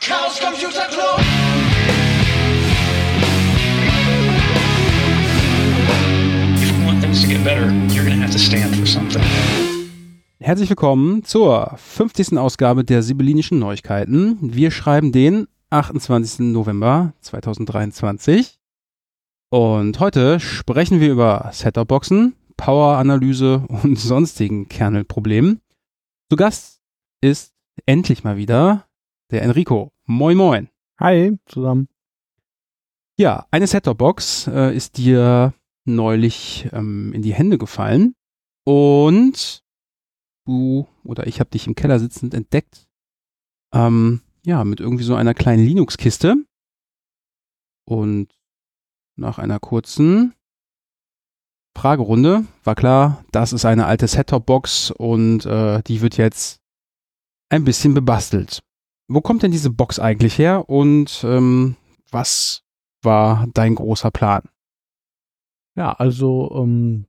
Chaos Computer Club. If you want things to get better, you're to have to stand for something. Herzlich willkommen zur 50. Ausgabe der Sibyllinischen Neuigkeiten. Wir schreiben den 28. November 2023. Und heute sprechen wir über Setup-Boxen, Power-Analyse und sonstigen Kernelproblemen. Zu Gast ist endlich mal wieder der Enrico. Moin, moin. Hi zusammen. Ja, eine Set-Top-Box äh, ist dir neulich ähm, in die Hände gefallen und du oder ich habe dich im Keller sitzend entdeckt. Ähm, ja, mit irgendwie so einer kleinen Linux-Kiste. Und nach einer kurzen Fragerunde war klar, das ist eine alte Set-Top-Box und äh, die wird jetzt ein bisschen bebastelt. Wo kommt denn diese Box eigentlich her und ähm, was war dein großer Plan? Ja, also ähm,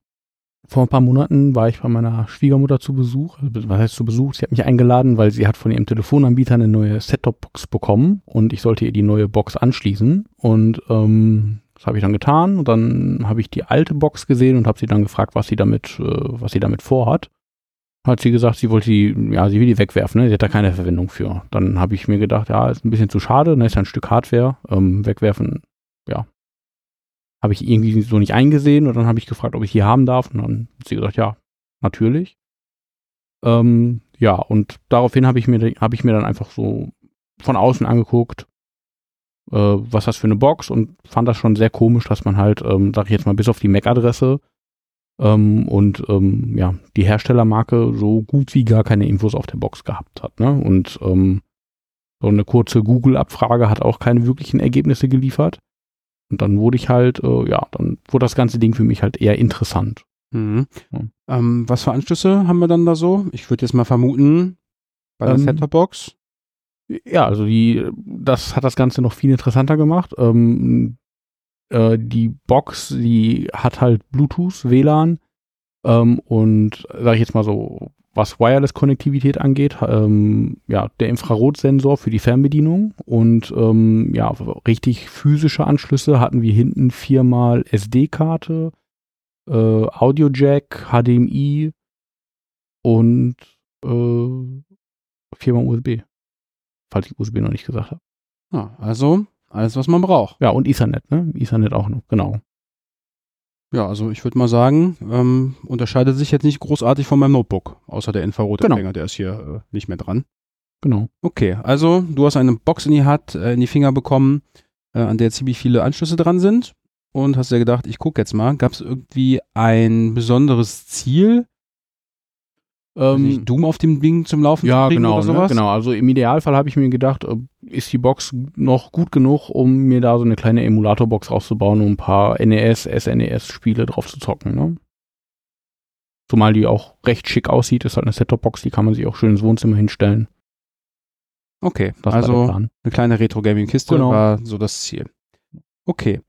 vor ein paar Monaten war ich bei meiner Schwiegermutter zu Besuch. Also, was heißt zu Besuch? Sie hat mich eingeladen, weil sie hat von ihrem Telefonanbieter eine neue Set-Top-Box bekommen und ich sollte ihr die neue Box anschließen. Und ähm, das habe ich dann getan und dann habe ich die alte Box gesehen und habe sie dann gefragt, was sie damit, äh, was sie damit vorhat. Hat sie gesagt, sie wollte die, ja, sie will die wegwerfen, ne? Sie hat da keine Verwendung für. Dann habe ich mir gedacht, ja, ist ein bisschen zu schade, ne, ist ja ein Stück Hardware, ähm, wegwerfen, ja. Habe ich irgendwie so nicht eingesehen und dann habe ich gefragt, ob ich die haben darf und dann hat sie gesagt, ja, natürlich. Ähm, ja, und daraufhin habe ich mir, habe ich mir dann einfach so von außen angeguckt, äh, was das für eine Box und fand das schon sehr komisch, dass man halt, ähm, sag ich jetzt mal, bis auf die MAC-Adresse ähm, und ähm, ja, die Herstellermarke so gut wie gar keine Infos auf der Box gehabt hat. Ne? Und ähm, so eine kurze Google-Abfrage hat auch keine wirklichen Ergebnisse geliefert. Und dann wurde ich halt, äh, ja, dann wurde das ganze Ding für mich halt eher interessant. Mhm. Ja. Ähm, was für Anschlüsse haben wir dann da so? Ich würde jetzt mal vermuten, bei der Ähm, Set-Top-Box. Ja, also die, das hat das Ganze noch viel interessanter gemacht. Ähm, äh, die Box, die hat halt Bluetooth, WLAN ähm, und sage ich jetzt mal so, was Wireless-Konnektivität angeht, ähm, ja, der Infrarotsensor für die Fernbedienung und ähm, ja, richtig physische Anschlüsse hatten wir hinten viermal SD-Karte, äh, Audio-Jack, HDMI und äh, viermal USB falls ich USB noch nicht gesagt habe. Ja, also alles, was man braucht. Ja, und Ethernet, ne? Ethernet auch noch, genau. Ja, also ich würde mal sagen, ähm, unterscheidet sich jetzt nicht großartig von meinem Notebook, außer der Infrarotempfänger, Genau. der ist hier äh, nicht mehr dran. Genau. Okay, also du hast eine Box in die Hand, äh, in die Finger bekommen, äh, an der ziemlich viele Anschlüsse dran sind und hast dir gedacht, ich gucke jetzt mal, gab es irgendwie ein besonderes Ziel, Ähm, nicht, Doom auf dem Ding zum Laufen ja, zu genau, oder ne? sowas? genau. Also im Idealfall habe ich mir gedacht, äh, ist die Box noch gut genug, um mir da so eine kleine Emulatorbox rauszubauen, um ein paar NES, SNES-Spiele drauf zu zocken, ne? Zumal die auch recht schick aussieht, ist halt eine Set-Top-Box, die kann man sich auch schön ins Wohnzimmer hinstellen. Okay, Das also eine kleine Retro-Gaming-Kiste Genau. war so das Ziel. Okay.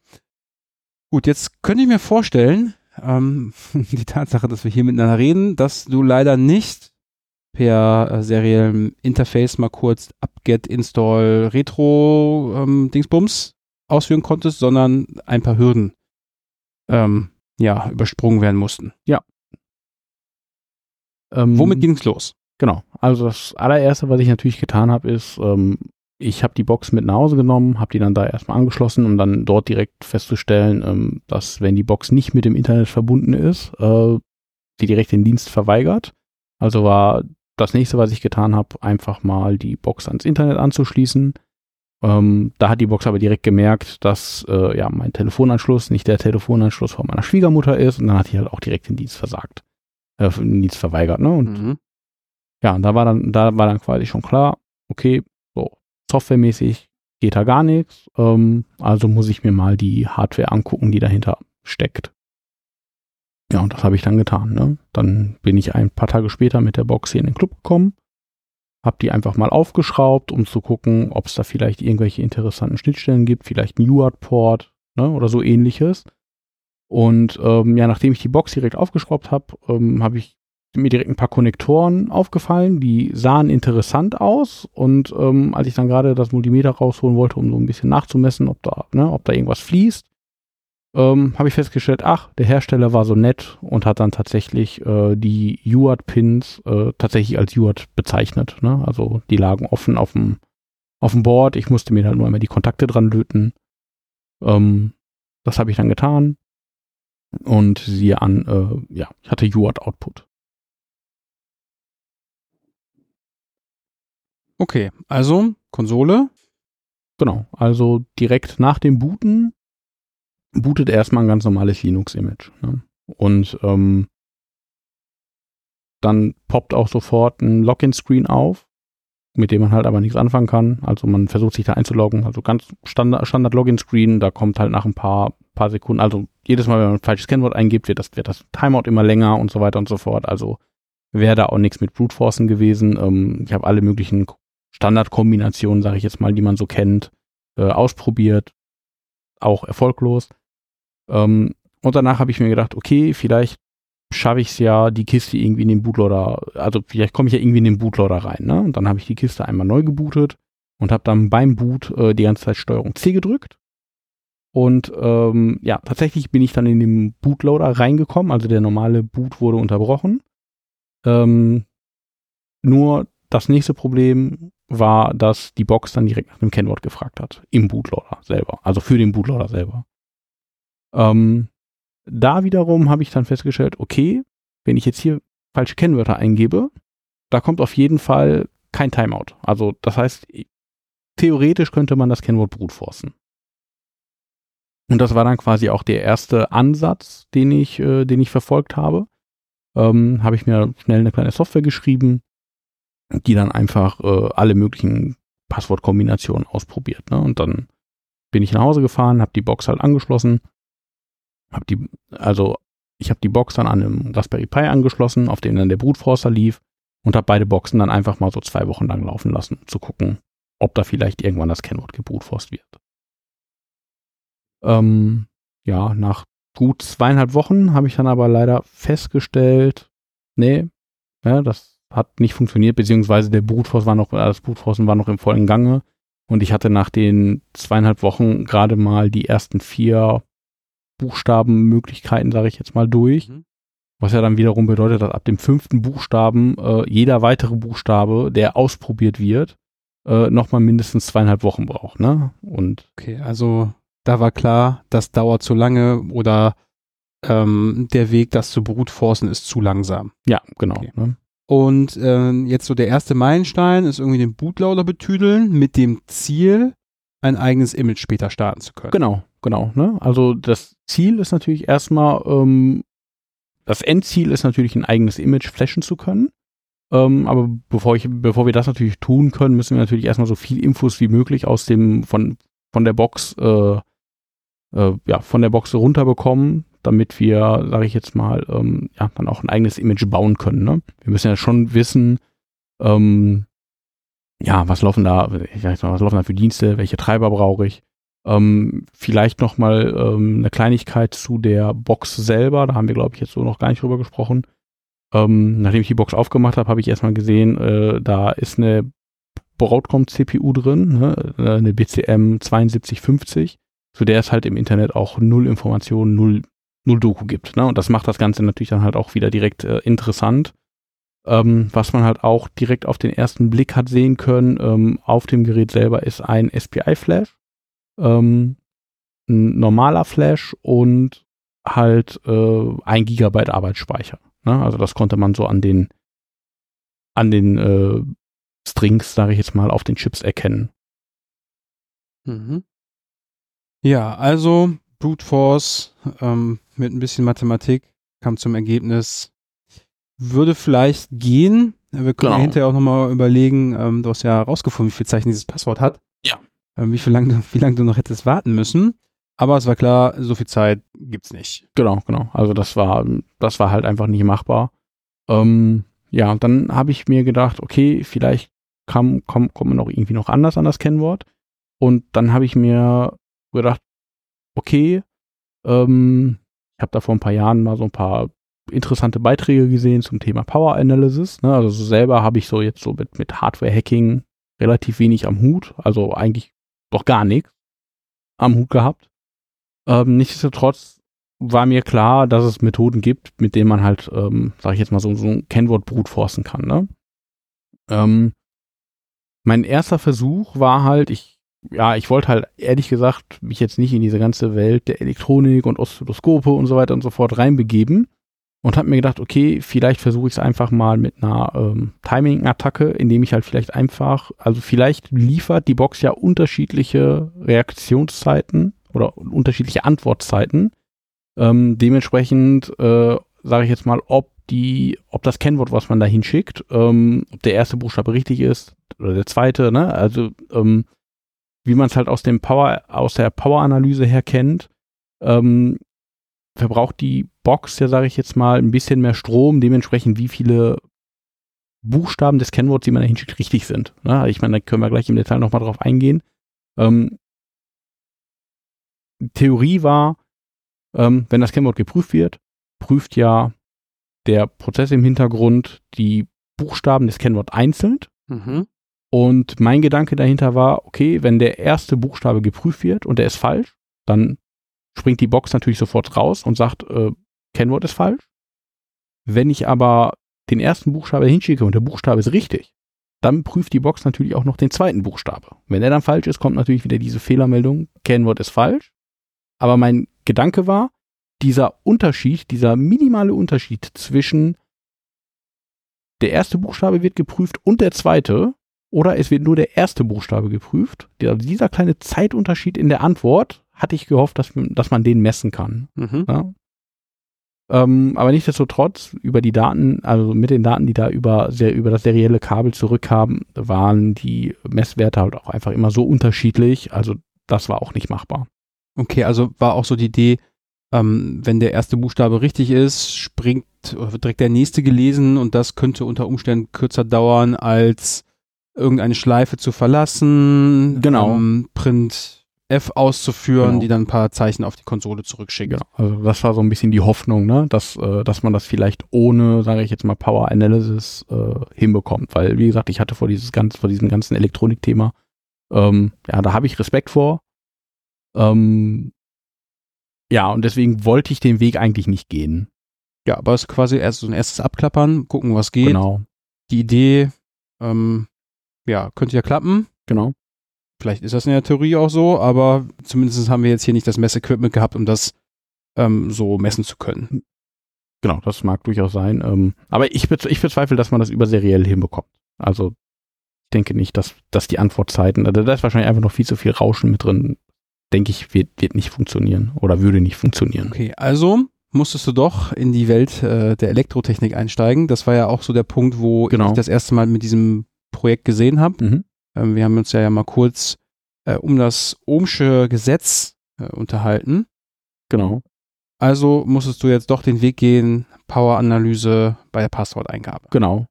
Gut, jetzt könnte ich mir vorstellen, ähm, die Tatsache, dass wir hier miteinander reden, dass du leider nicht per äh, seriellem Interface mal kurz apt-get install retro ähm, Dingsbums ausführen konntest, sondern ein paar Hürden ähm, ja, übersprungen werden mussten. Ähm, Womit ging's los? Genau. Also das allererste, was ich natürlich getan habe, ist, ähm, ich habe die Box mit nach Hause genommen, habe die dann da erstmal angeschlossen, um dann dort direkt festzustellen, ähm, dass wenn die Box nicht mit dem Internet verbunden ist, äh, die direkt den Dienst verweigert. Also war das nächste, was ich getan habe, einfach mal die Box ans Internet anzuschließen. Ähm, da hat die Box aber direkt gemerkt, dass äh, ja mein Telefonanschluss nicht der Telefonanschluss von meiner Schwiegermutter ist und dann hat die halt auch direkt den Dienst versagt, äh, den Dienst verweigert. Ne? Und Mhm. ja, und da war dann, da war dann quasi schon klar, okay, softwaremäßig geht da gar nichts, ähm, also muss ich mir mal die Hardware angucken, die dahinter steckt. Ja, und das habe ich dann getan. Ne? Dann bin ich ein paar Tage später mit der Box hier in den Club gekommen, habe die einfach mal aufgeschraubt, um zu gucken, ob es da vielleicht irgendwelche interessanten Schnittstellen gibt, vielleicht ein UART-Port ne, oder so ähnliches. Und ähm, ja, nachdem ich die Box direkt aufgeschraubt habe, ähm, habe ich mir direkt ein paar Konnektoren aufgefallen, die sahen interessant aus und ähm, als ich dann gerade das Multimeter rausholen wollte, um so ein bisschen nachzumessen, ob da, ne, ob da irgendwas fließt, ähm, habe ich festgestellt, ach, der Hersteller war so nett und hat dann tatsächlich äh, die UART-Pins äh, tatsächlich als UART bezeichnet. Ne? Also die lagen offen auf dem auf dem Board. Ich musste mir halt nur einmal die Kontakte dran löten. Ähm, das habe ich dann getan. Und siehe an, äh, ja, ich hatte UART-Output. Okay, also Konsole. Genau, also direkt nach dem Booten bootet erstmal ein ganz normales Linux-Image. Ne? Und ähm, dann poppt auch sofort ein Login-Screen auf, mit dem man halt aber nichts anfangen kann. Also man versucht sich da einzuloggen, also ganz Standard, Standard Login-Screen, da kommt halt nach ein paar, paar Sekunden, also jedes Mal, wenn man ein falsches Kennwort eingibt, wird das, wird das Timeout immer länger und so weiter und so fort. Also wäre da auch nichts mit Brute Forcen gewesen. Ähm, ich habe alle möglichen Standardkombinationen, sage ich jetzt mal, die man so kennt, äh, ausprobiert. Auch erfolglos. Ähm, und danach habe ich mir gedacht, okay, vielleicht schaffe ich es ja, die Kiste irgendwie in den Bootloader, also vielleicht komme ich ja irgendwie in den Bootloader rein. Ne? Und dann habe ich die Kiste einmal neu gebootet und habe dann beim Boot äh, die ganze Zeit Steuerung C gedrückt. Und ähm, ja, tatsächlich bin ich dann in den Bootloader reingekommen, also der normale Boot wurde unterbrochen. Ähm, nur das nächste Problem war, dass die Box dann direkt nach dem Kennwort gefragt hat, im Bootloader selber, also für den Bootloader selber. Ähm, da wiederum habe ich dann festgestellt, okay, wenn ich jetzt hier falsche Kennwörter eingebe, da kommt auf jeden Fall kein Timeout. Also das heißt, theoretisch könnte man das Kennwort brute. Und das war dann quasi auch der erste Ansatz, den ich, äh, den ich verfolgt habe. Ähm, habe ich mir schnell eine kleine Software geschrieben, die dann einfach äh, alle möglichen Passwortkombinationen ausprobiert. Ne? Und dann bin ich nach Hause gefahren, habe die Box halt angeschlossen hab die, also ich habe die Box dann an einem Raspberry Pi angeschlossen, auf dem dann der Brute Forcer lief und habe beide Boxen dann einfach mal so zwei Wochen lang laufen lassen, um zu gucken, ob da vielleicht irgendwann das Kennwort gebrutforst wird. Ähm, ja, nach gut zweieinhalb Wochen habe ich dann aber leider festgestellt, nee, ja, das hat nicht funktioniert, beziehungsweise der Brutforce war noch, das Brutforcen war noch im vollen Gange und ich hatte nach den zweieinhalb Wochen gerade mal die ersten vier Buchstabenmöglichkeiten, sage ich jetzt mal, durch. Mhm. Was ja dann wiederum bedeutet, dass ab dem fünften Buchstaben äh, jeder weitere Buchstabe, der ausprobiert wird, äh, nochmal mindestens zweieinhalb Wochen braucht. Ne? Und okay, also da war klar, das dauert zu lange oder ähm, der Weg, das zu brutforcen, ist zu langsam. Ja, genau. Okay. Ne? Und äh, jetzt so der erste Meilenstein ist irgendwie den Bootloader betüdeln mit dem Ziel, ein eigenes Image später starten zu können. Genau, genau. Ne? Also das Ziel ist natürlich erstmal, ähm, das Endziel ist natürlich ein eigenes Image flashen zu können. Ähm, aber bevor ich, bevor wir das natürlich tun können, müssen wir natürlich erstmal so viel Infos wie möglich aus dem, von, von der Box, äh, äh, ja, von der Box runterbekommen, damit wir, sage ich jetzt mal, ähm, ja, dann auch ein eigenes Image bauen können. Ne? Wir müssen ja schon wissen, ähm, ja, was laufen da, ich weiß mal, was laufen da für Dienste, welche Treiber brauche ich? Ähm, vielleicht noch mal ähm, eine Kleinigkeit zu der Box selber. Da haben wir, glaube ich, jetzt so noch gar nicht drüber gesprochen. Ähm, nachdem ich die Box aufgemacht habe, habe ich erstmal gesehen, äh, da ist eine Broadcom-CPU drin, ne? Äh, eine BCM 7250, zu der es halt im Internet auch null Informationen, null, null Doku gibt. Ne? Und das macht das Ganze natürlich dann halt auch wieder direkt äh, interessant. Ähm, was man halt auch direkt auf den ersten Blick hat sehen können, ähm, auf dem Gerät selber ist ein SPI-Flash ähm, ein normaler Flash und halt äh, ein Gigabyte Arbeitsspeicher. Ne? Also das konnte man so an den an den äh, Strings, sage ich jetzt mal, auf den Chips erkennen. Mhm. Ja, also Brute Force ähm, mit ein bisschen Mathematik kam zum Ergebnis, würde vielleicht gehen. Wir können genau. hinterher auch nochmal überlegen, ähm, du hast ja herausgefunden, wie viel Zeichen dieses Passwort hat. Ja. Äh, wie viel lang, wie lange du noch hättest warten müssen. Aber es war klar, so viel Zeit gibt's nicht. Genau, genau. Also das war, das war halt einfach nicht machbar. Ähm, ja, dann habe ich mir gedacht, okay, vielleicht kam, komm, kommt man noch irgendwie noch anders an das Kennwort. Und dann habe ich mir gedacht, okay, ähm, ich habe da vor ein paar Jahren mal so ein paar interessante Beiträge gesehen zum Thema Power Analysis. Ne? Also so selber habe ich so jetzt so mit, mit Hardware-Hacking relativ wenig am Hut, also eigentlich doch gar nichts am Hut gehabt. Ähm, nichtsdestotrotz war mir klar, dass es Methoden gibt, mit denen man halt, ähm, sage ich jetzt mal, so, so ein Kennwort brutforcen kann. Ne? Ähm, mein erster Versuch war halt, ich, ja, ich wollte halt ehrlich gesagt mich jetzt nicht in diese ganze Welt der Elektronik und Oszilloskope und so weiter und so fort reinbegeben und habe mir gedacht, okay, vielleicht versuche ich es einfach mal mit einer ähm, Timing-Attacke, indem ich halt vielleicht einfach, also vielleicht liefert die Box ja unterschiedliche Reaktionszeiten oder unterschiedliche Antwortzeiten. Ähm, dementsprechend äh, sage ich jetzt mal, ob die, ob das Kennwort, was man da hinschickt, ähm, ob der erste Buchstabe richtig ist oder der zweite, ne? Also ähm, wie man es halt aus dem Power, aus der Power-Analyse her kennt, ähm, verbraucht die Box ja, sage ich jetzt mal, ein bisschen mehr Strom, dementsprechend wie viele Buchstaben des Kennworts, die man da hinschickt, richtig sind. Ne? Ich meine, da können wir gleich im Detail nochmal drauf eingehen. Ähm, Theorie war, ähm, wenn das Kennwort geprüft wird, prüft ja der Prozess im Hintergrund die Buchstaben des Kennworts einzeln. Mhm. Und mein Gedanke dahinter war, okay, wenn der erste Buchstabe geprüft wird und der ist falsch, dann springt die Box natürlich sofort raus und sagt, äh, Kennwort ist falsch. Wenn ich aber den ersten Buchstabe hinschicke und der Buchstabe ist richtig, dann prüft die Box natürlich auch noch den zweiten Buchstabe. Wenn der dann falsch ist, kommt natürlich wieder diese Fehlermeldung, Kennwort ist falsch. Aber mein Gedanke war, dieser Unterschied, dieser minimale Unterschied zwischen der erste Buchstabe wird geprüft und der zweite, oder es wird nur der erste Buchstabe geprüft. Dieser kleine Zeitunterschied in der Antwort hatte ich gehofft, dass, dass man den messen kann. Mhm. Ja? Ähm, aber nichtsdestotrotz, über die Daten, also mit den Daten, die da über, sehr, über das serielle Kabel zurückkamen, waren die Messwerte halt auch einfach immer so unterschiedlich. Also das war auch nicht machbar. Okay, also war auch so die Idee, ähm, wenn der erste Buchstabe richtig ist, springt oder wird direkt der nächste gelesen und das könnte unter Umständen kürzer dauern, als irgendeine Schleife zu verlassen. Genau. Ähm, Print F auszuführen, genau. die dann ein paar Zeichen auf die Konsole zurückschicken. Genau. Also das war so ein bisschen die Hoffnung, ne? dass, äh, dass man das vielleicht ohne, sage ich jetzt mal, Power Analysis äh, hinbekommt. Weil, wie gesagt, ich hatte vor dieses ganz, vor diesem ganzen Elektronikthema, ähm, ja, da habe ich Respekt vor. Ähm, ja, und deswegen wollte ich den Weg eigentlich nicht gehen. Ja, aber es ist quasi erst so ein erstes Abklappern, gucken, was geht. Genau. Die Idee, ähm, ja, könnte ja klappen. Genau. Vielleicht ist das in der Theorie auch so, aber zumindest haben wir jetzt hier nicht das Messequipment gehabt, um das ähm, so messen zu können. Genau, das mag durchaus sein. Ähm, aber ich, ich bezweifle, dass man das überseriell hinbekommt. Also ich denke nicht, dass, dass die Antwortzeiten, also da ist wahrscheinlich einfach noch viel zu viel Rauschen mit drin. Denke ich, wird, wird nicht funktionieren oder würde nicht funktionieren. Okay, also musstest du doch in die Welt äh, der Elektrotechnik einsteigen. Das war ja auch so der Punkt, wo genau. ich das erste Mal mit diesem Projekt gesehen habe. Mhm. Ähm, wir haben uns ja, ja mal kurz äh, um das Ohmsche Gesetz äh, unterhalten. Genau. Also musstest du jetzt doch den Weg gehen, Power-Analyse bei der Passworteingabe. Genau.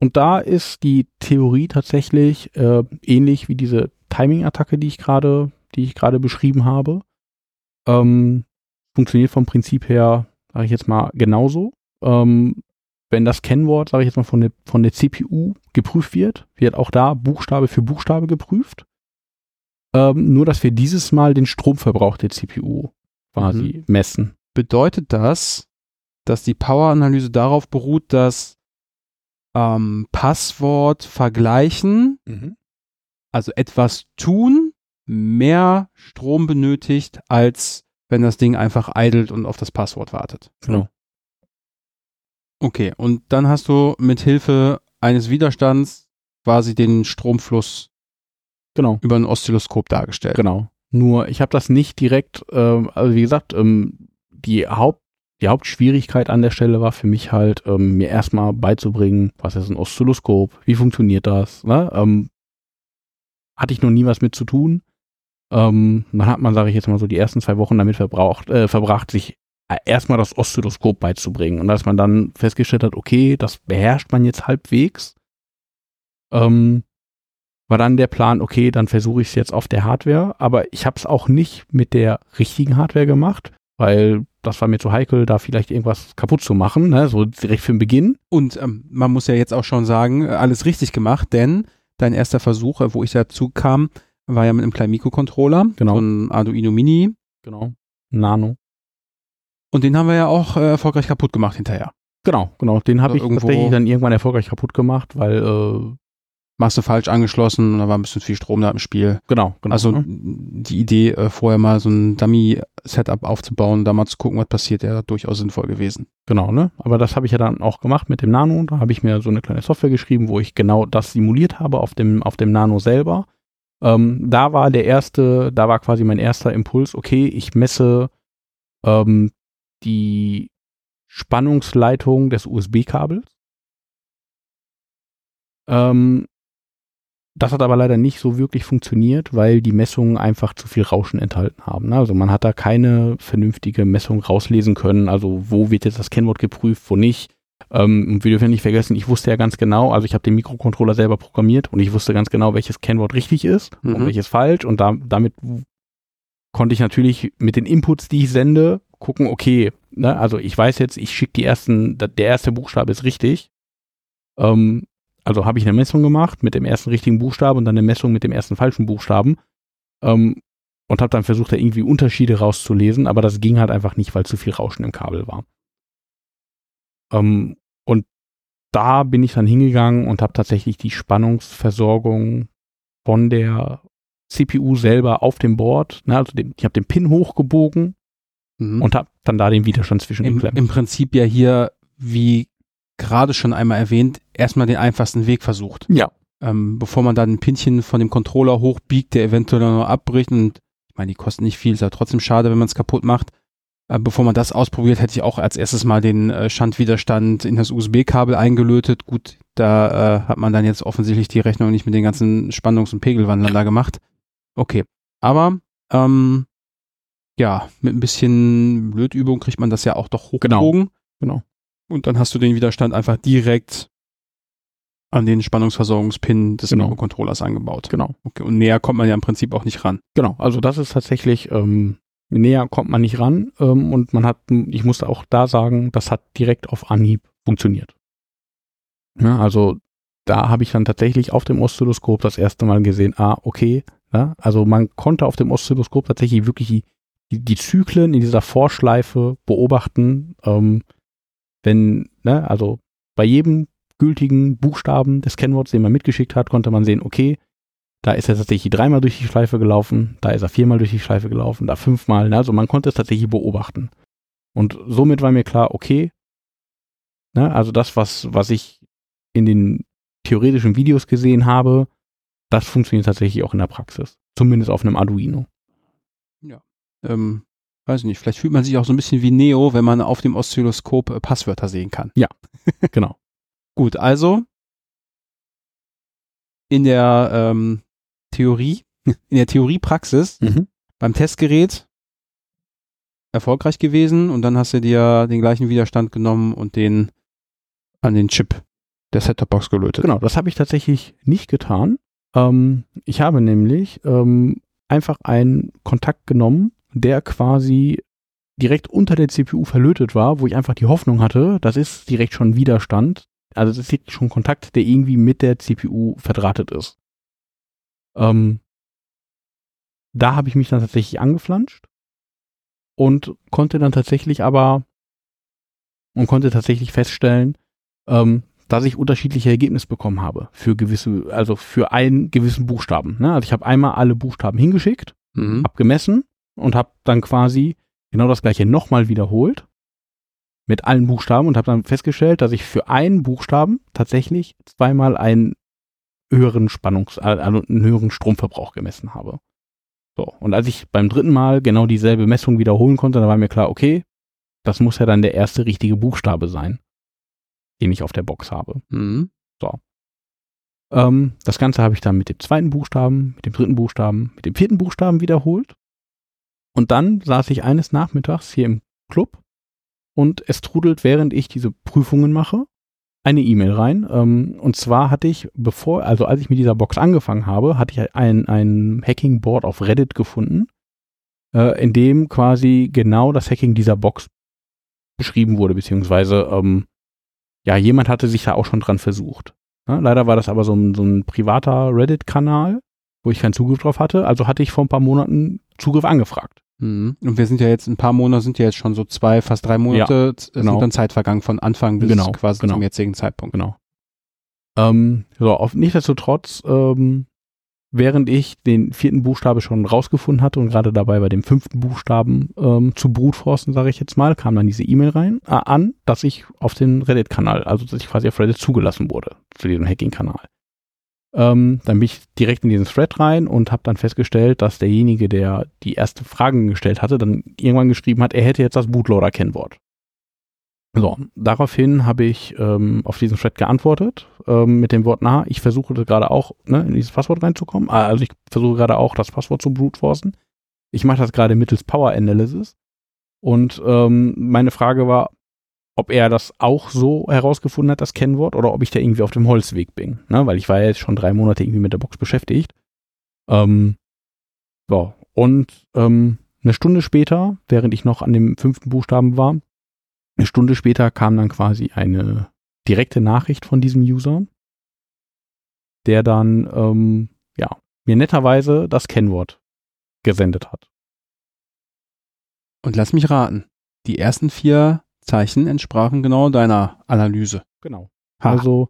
Und da ist die Theorie tatsächlich äh, ähnlich wie diese Timing-Attacke, die ich gerade, die ich gerade beschrieben habe. Ähm, funktioniert vom Prinzip her, sage ich jetzt mal, genauso. Ähm, wenn das Kennwort, sage ich jetzt mal, von der, von der CPU geprüft wird, wird auch da Buchstabe für Buchstabe geprüft. Ähm, nur, dass wir dieses Mal den Stromverbrauch der CPU quasi mhm. messen. Bedeutet das, dass die Power-Analyse darauf beruht, dass ähm, Passwort vergleichen, mhm. also etwas tun, mehr Strom benötigt, als wenn das Ding einfach idelt und auf das Passwort wartet. Genau. Okay, und dann hast du mit Hilfe eines Widerstands quasi den Stromfluss genau. über ein Oszilloskop dargestellt. Genau. Nur ich habe das nicht direkt, ähm, also wie gesagt, ähm, die Haupt die Hauptschwierigkeit an der Stelle war für mich halt, ähm, mir erstmal beizubringen, was ist ein Oszilloskop, wie funktioniert das, ne? Ähm, hatte ich noch nie was mit zu tun. Ähm, dann hat man, sage ich jetzt mal so, die ersten zwei Wochen damit verbraucht, äh, verbracht, sich erstmal das Oszilloskop beizubringen. Und als man dann festgestellt hat, okay, das beherrscht man jetzt halbwegs, ähm, war dann der Plan, okay, dann versuche ich es jetzt auf der Hardware, aber ich habe es auch nicht mit der richtigen Hardware gemacht, weil das war mir zu heikel, da vielleicht irgendwas kaputt zu machen, ne? so direkt für den Beginn. Und ähm, man muss ja jetzt auch schon sagen, äh, alles richtig gemacht, denn dein erster Versuch, äh, wo ich dazu kam, war ja mit einem kleinen Mikrocontroller Genau. von Arduino Mini. Genau. Nano. Und den haben wir ja auch äh, erfolgreich kaputt gemacht hinterher. Genau, genau. Den habe ich tatsächlich dann irgendwann erfolgreich kaputt gemacht, weil, äh, du falsch angeschlossen, da war ein bisschen viel Strom da im Spiel. genau, genau. Also ne? die Idee, äh, vorher mal so ein Dummy-Setup aufzubauen, da mal zu gucken, was passiert, wäre durchaus sinnvoll gewesen. Genau, ne? Aber das habe ich ja dann auch gemacht mit dem Nano. Da habe ich mir so eine kleine Software geschrieben, wo ich genau das simuliert habe auf dem, auf dem Nano selber. Ähm, da war der erste, da war quasi mein erster Impuls, okay, ich messe ähm, die Spannungsleitung des USB-Kabels. Ähm, das hat aber leider nicht so wirklich funktioniert, weil die Messungen einfach zu viel Rauschen enthalten haben. ne? Also man hat da keine vernünftige Messung rauslesen können. Also wo wird jetzt das Kennwort geprüft, wo nicht. Ähm, und wir dürfen ja nicht vergessen, ich wusste ja ganz genau, also ich habe den Mikrocontroller selber programmiert und ich wusste ganz genau, welches Kennwort richtig ist und Mhm. welches falsch. Und da, damit konnte ich natürlich mit den Inputs, die ich sende, gucken, okay, ne, also ich weiß jetzt, ich schicke die ersten, der erste Buchstabe ist richtig. Ähm, also habe ich eine Messung gemacht mit dem ersten richtigen Buchstaben und dann eine Messung mit dem ersten falschen Buchstaben. Ähm, und habe dann versucht, da irgendwie Unterschiede rauszulesen, aber das ging halt einfach nicht, weil zu viel Rauschen im Kabel war. Ähm, und da bin ich dann hingegangen und habe tatsächlich die Spannungsversorgung von der CPU selber auf dem Board, ne, also den, ich habe den Pin hochgebogen Mhm. und habe dann da den Widerstand zwischen Im. Im Prinzip ja hier, wie gerade schon einmal erwähnt, erstmal den einfachsten Weg versucht. Ja. Ähm, bevor man dann ein Pinchen von dem Controller hochbiegt, der eventuell noch abbricht und ich meine, die kosten nicht viel, ist ja trotzdem schade, wenn man es kaputt macht. Äh, bevor man das ausprobiert, hätte ich auch als erstes mal den äh, Schandwiderstand in das USB-Kabel eingelötet. Gut, da äh, hat man dann jetzt offensichtlich die Rechnung nicht mit den ganzen Spannungs- und Pegelwandlern da gemacht. Okay, aber ähm, ja, mit ein bisschen Blödübung kriegt man das ja auch doch Genau. hochgebogen. Genau. Und dann hast du den Widerstand einfach direkt an den Spannungsversorgungspin des Genau. Mikrocontrollers angebaut. Genau. Okay, und näher kommt man ja im Prinzip auch nicht ran. Genau, also das ist tatsächlich, ähm, näher kommt man nicht ran ähm, und man hat, ich musste auch da sagen, das hat direkt auf Anhieb funktioniert. Ja, also da habe ich dann tatsächlich auf dem Oszilloskop das erste Mal gesehen, ah, okay, ja, also man konnte auf dem Oszilloskop tatsächlich wirklich die, Zyklen in dieser Vorschleife beobachten, ähm, wenn, ne, also bei jedem gültigen Buchstaben des Kennworts, den man mitgeschickt hat, konnte man sehen, okay, da ist er tatsächlich dreimal durch die Schleife gelaufen, da ist er viermal durch die Schleife gelaufen, da fünfmal. Ne? Also man konnte es tatsächlich beobachten. Und somit war mir klar, okay, ne? also das, was, was ich in den theoretischen Videos gesehen habe, das funktioniert tatsächlich auch in der Praxis. Zumindest auf einem Arduino. Ähm, weiß ich nicht, vielleicht fühlt man sich auch so ein bisschen wie Neo, wenn man auf dem Oszilloskop äh, Passwörter sehen kann. genau. Gut, also in der ähm, Theorie, in der Theoriepraxis Mhm. beim Testgerät erfolgreich gewesen und dann hast du dir den gleichen Widerstand genommen und den an den Chip der Set-Top-Box gelötet. Genau, das habe ich tatsächlich nicht getan. Ähm, ich habe nämlich ähm, einfach einen Kontakt genommen, der quasi direkt unter der CPU verlötet war, wo ich einfach die Hoffnung hatte, das ist direkt schon Widerstand. Also das ist schon Kontakt, der irgendwie mit der CPU verdrahtet ist. Ähm, da habe ich mich dann tatsächlich angeflanscht und konnte dann tatsächlich aber und konnte tatsächlich feststellen, ähm, dass ich unterschiedliche Ergebnisse bekommen habe für gewisse, also für einen gewissen Buchstaben. Ne? Also ich habe einmal alle Buchstaben hingeschickt, Mhm. habe gemessen und habe dann quasi genau das gleiche nochmal wiederholt mit allen Buchstaben und habe dann festgestellt, dass ich für einen Buchstaben tatsächlich zweimal einen höheren Spannungs-, also einen höheren Stromverbrauch gemessen habe. So, und als ich beim dritten Mal genau dieselbe Messung wiederholen konnte, dann war mir klar, okay, das muss ja dann der erste richtige Buchstabe sein, den ich auf der Box habe. Mhm. Ähm, das Ganze habe ich dann mit dem zweiten Buchstaben, mit dem dritten Buchstaben, mit dem vierten Buchstaben wiederholt. Und dann saß ich eines Nachmittags hier im Club und es trudelt, während ich diese Prüfungen mache, eine E-Mail rein. Ähm, und zwar hatte ich, bevor, also als ich mit dieser Box angefangen habe, hatte ich ein, ein Hacking-Board auf Reddit gefunden, äh, in dem quasi genau das Hacking dieser Box beschrieben wurde, beziehungsweise ähm, ja, jemand hatte sich da auch schon dran versucht. Ja, leider war das aber so ein, so ein privater Reddit-Kanal, wo ich keinen Zugriff drauf hatte. Also hatte ich vor ein paar Monaten Zugriff angefragt. Mhm. Und wir sind ja jetzt, ein paar Monate sind ja jetzt schon so zwei, fast drei Monate, ja, genau. sind dann Zeit vergangen von Anfang bis genau, quasi genau. zum jetzigen Zeitpunkt. Genau. Ähm, so, auf, nichtsdestotrotz, ähm, während ich den vierten Buchstabe schon rausgefunden hatte und gerade dabei bei dem fünften Buchstaben ähm, zu brutforsten, sage ich jetzt mal, kam dann diese E-Mail rein äh, an, dass ich auf den Reddit-Kanal, also dass ich quasi auf Reddit zugelassen wurde zu diesem Hacking-Kanal. Ähm, dann bin ich direkt in diesen Thread rein und habe dann festgestellt, dass derjenige, der die erste Frage gestellt hatte, dann irgendwann geschrieben hat, er hätte jetzt das Bootloader-Kennwort. So, daraufhin habe ich ähm, auf diesen Thread geantwortet ähm, mit dem Wort, na, ich versuche gerade auch ne, in dieses Passwort reinzukommen. Ah, also ich versuche gerade auch das Passwort zu bruteforcen. Ich mache das gerade mittels Power Analysis. Und ähm, meine Frage war, ob er das auch so herausgefunden hat, das Kennwort, oder ob ich da irgendwie auf dem Holzweg bin. Ne? Weil ich war ja jetzt schon drei Monate irgendwie mit der Box beschäftigt. Ähm, so, und ähm, eine Stunde später, während ich noch an dem fünften Buchstaben war, eine Stunde später kam dann quasi eine direkte Nachricht von diesem User, der dann ähm, ja mir netterweise das Kennwort gesendet hat. Und lass mich raten, die ersten vier Zeichen entsprachen genau deiner Analyse. Genau. Ha. Also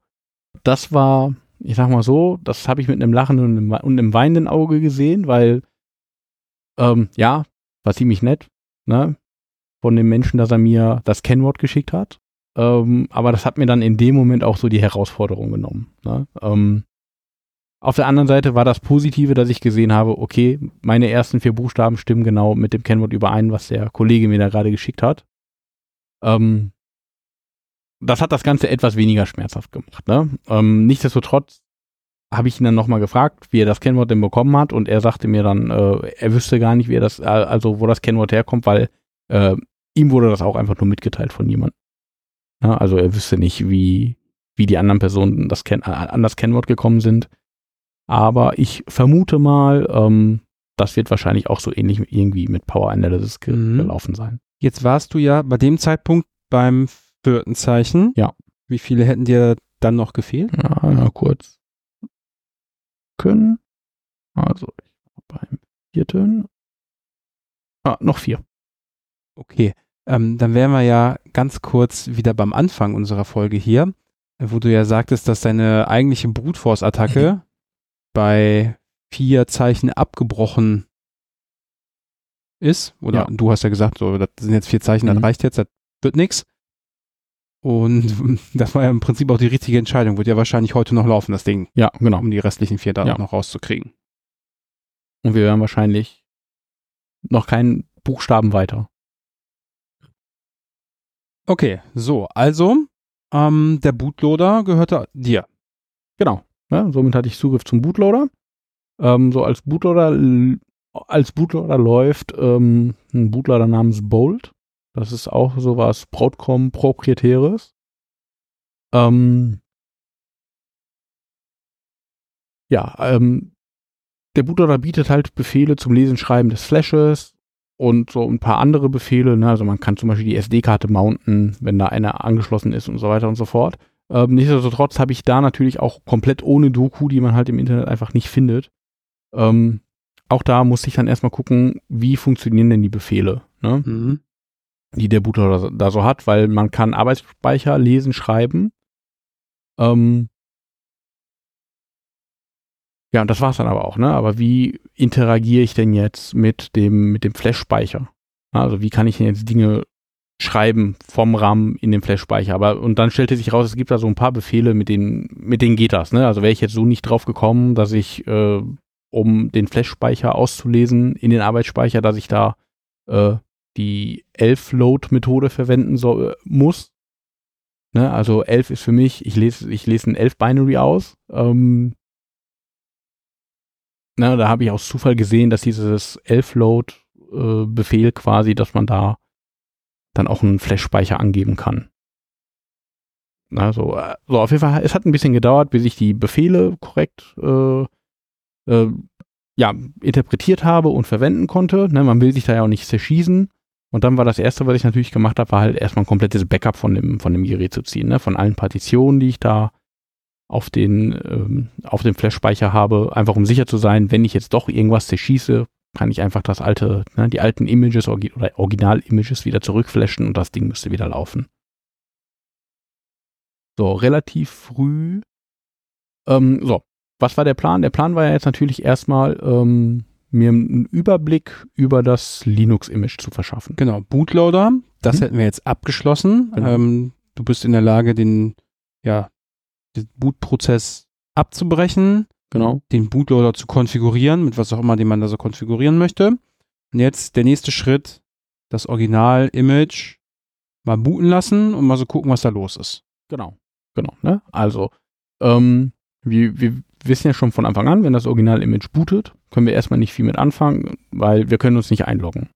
das war, ich sag mal so, das habe ich mit einem lachenden und einem, und einem weinenden Auge gesehen, weil ähm, ja, war ziemlich nett, ne? von dem Menschen, dass er mir das Kennwort geschickt hat. Ähm, aber das hat mir dann in dem Moment auch so die Herausforderung genommen. Ne? Ähm, auf der anderen Seite war das Positive, dass ich gesehen habe, okay, meine ersten vier Buchstaben stimmen genau mit dem Kennwort überein, was der Kollege mir da gerade geschickt hat. Ähm, das hat das Ganze etwas weniger schmerzhaft gemacht. Ne? Ähm, nichtsdestotrotz habe ich ihn dann nochmal gefragt, wie er das Kennwort denn bekommen hat und er sagte mir dann, äh, er wüsste gar nicht, wie er das, also wo das Kennwort herkommt, weil äh, ihm wurde das auch einfach nur mitgeteilt von jemandem. Ja, also er wüsste nicht, wie, wie die anderen Personen das Ken an das Kennwort gekommen sind. Aber ich vermute mal, ähm, das wird wahrscheinlich auch so ähnlich irgendwie mit Power Analysis mhm. gelaufen sein. Jetzt warst du ja bei dem Zeitpunkt beim vierten Zeichen. Ja. Wie viele hätten dir dann noch gefehlt? Ja, na kurz. Können. Also beim vierten. Ah, noch vier. Okay. Ähm, dann wären wir ja ganz kurz wieder beim Anfang unserer Folge hier, wo du ja sagtest, dass deine eigentliche Brute Force Attacke bei vier Zeichen abgebrochen ist. Oder ja. du hast ja gesagt, so, das sind jetzt vier Zeichen, mhm. das reicht jetzt, das wird nichts. Und das war ja im Prinzip auch die richtige Entscheidung. Wird ja wahrscheinlich heute noch laufen, das Ding. Ja, genau. Um die restlichen vier da ja. noch rauszukriegen. Und wir werden wahrscheinlich noch keinen Buchstaben weiter. Okay, so, also ähm, der Bootloader gehörte dir. Genau. Ja, somit hatte ich Zugriff zum Bootloader. Ähm, so als Bootloader als Bootloader läuft ähm, ein Bootloader namens Bolt. Das ist auch sowas Broadcom proprietäres. Ähm, ja, ähm, der Bootloader bietet halt Befehle zum Lesen, Schreiben des Flashes, und so ein paar andere Befehle. Ne? Also man kann zum Beispiel die SD-Karte mounten, wenn da eine angeschlossen ist und so weiter und so fort. Ähm, nichtsdestotrotz habe ich da natürlich auch komplett ohne Doku, die man halt im Internet einfach nicht findet. Ähm, auch da muss ich dann erstmal gucken, wie funktionieren denn die Befehle, ne? mhm. die der Bootloader da so hat, weil man kann Arbeitsspeicher lesen, schreiben. Ähm, ja, und das war's dann aber auch, ne? Aber wie interagiere ich denn jetzt mit dem, mit dem Flash-Speicher? Also wie kann ich denn jetzt Dinge schreiben vom RAM in den Flash-Speicher? Aber, und dann stellte sich raus, es gibt da so ein paar Befehle, mit denen, mit denen geht das, ne? Also wäre ich jetzt so nicht drauf gekommen, dass ich, äh, um den Flash-Speicher auszulesen in den Arbeitsspeicher, dass ich da äh, die 11-Load-Methode verwenden soll, äh, muss. Ne? Also 11 ist für mich, ich lese, ich lese ein 11-Binary aus. Ähm, na, da habe ich aus Zufall gesehen, dass dieses Elf-Load-Befehl äh, quasi, dass man da dann auch einen Flash-Speicher angeben kann. Also, äh, so auf jeden Fall, es hat ein bisschen gedauert, bis ich die Befehle korrekt äh, äh, ja, interpretiert habe und verwenden konnte. Ne, man will sich da ja auch nicht zerschießen. Und dann war das erste, was ich natürlich gemacht habe, war halt erstmal ein komplettes Backup von dem, von dem Gerät zu ziehen, ne? von allen Partitionen, die ich da auf den, ähm, auf dem Flash-Speicher habe, einfach um sicher zu sein, wenn ich jetzt doch irgendwas zerschieße, kann ich einfach das alte, ne, die alten Images oder Original-Images wieder zurückflashen und das Ding müsste wieder laufen. So, relativ früh. Ähm, so, was war der Plan? Der Plan war ja jetzt natürlich erstmal, ähm, mir einen Überblick über das Linux-Image zu verschaffen. Genau, Bootloader, das Mhm. hätten wir jetzt abgeschlossen. Genau. Ähm, du bist in der Lage, den, ja, den Bootprozess abzubrechen, Genau. den Bootloader zu konfigurieren, mit was auch immer, den man da so konfigurieren möchte. Und jetzt der nächste Schritt, das Original-Image mal booten lassen und mal so gucken, was da los ist. Genau. Genau. Ne? Also, ähm, wir, wir wissen ja schon von Anfang an, wenn das Original-Image bootet, können wir erstmal nicht viel mit anfangen, weil wir können uns nicht einloggen.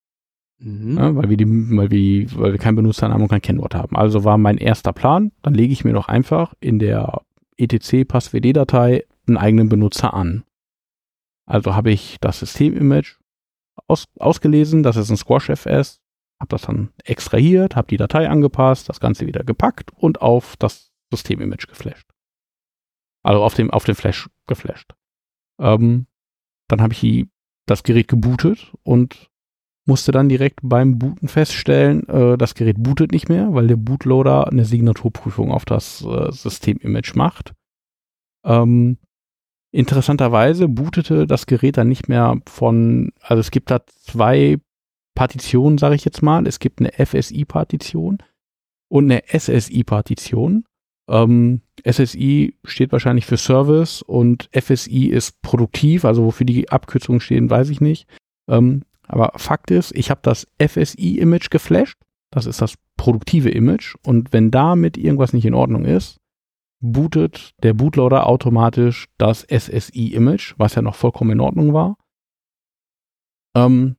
Mhm. ne? weil, wir die, weil, wir, weil wir keinen Benutzernamen und kein Kennwort haben. Also war mein erster Plan, dann lege ich mir doch einfach in der etc-passwd-Datei einen eigenen Benutzer an. Also habe ich das System-Image aus, ausgelesen, das ist ein Squash-FS, habe das dann extrahiert, habe die Datei angepasst, das Ganze wieder gepackt und auf das System-Image geflasht. Also auf dem, auf den Flash geflasht. Ähm, dann habe ich die, das Gerät gebootet und musste dann direkt beim Booten feststellen, äh, das Gerät bootet nicht mehr, weil der Bootloader eine Signaturprüfung auf das äh, System-Image macht. Ähm, interessanterweise bootete das Gerät dann nicht mehr von, also es gibt da zwei Partitionen, sage ich jetzt mal. Es gibt eine FSI-Partition und eine SSI-Partition. Ähm, SSI steht wahrscheinlich für Service und FSI ist produktiv, also wofür die Abkürzungen stehen, weiß ich nicht. Ähm, aber Fakt ist, ich habe das FSI-Image geflasht. Das ist das produktive Image. Und wenn damit irgendwas nicht in Ordnung ist, bootet der Bootloader automatisch das SSI-Image, was ja noch vollkommen in Ordnung war. Ähm,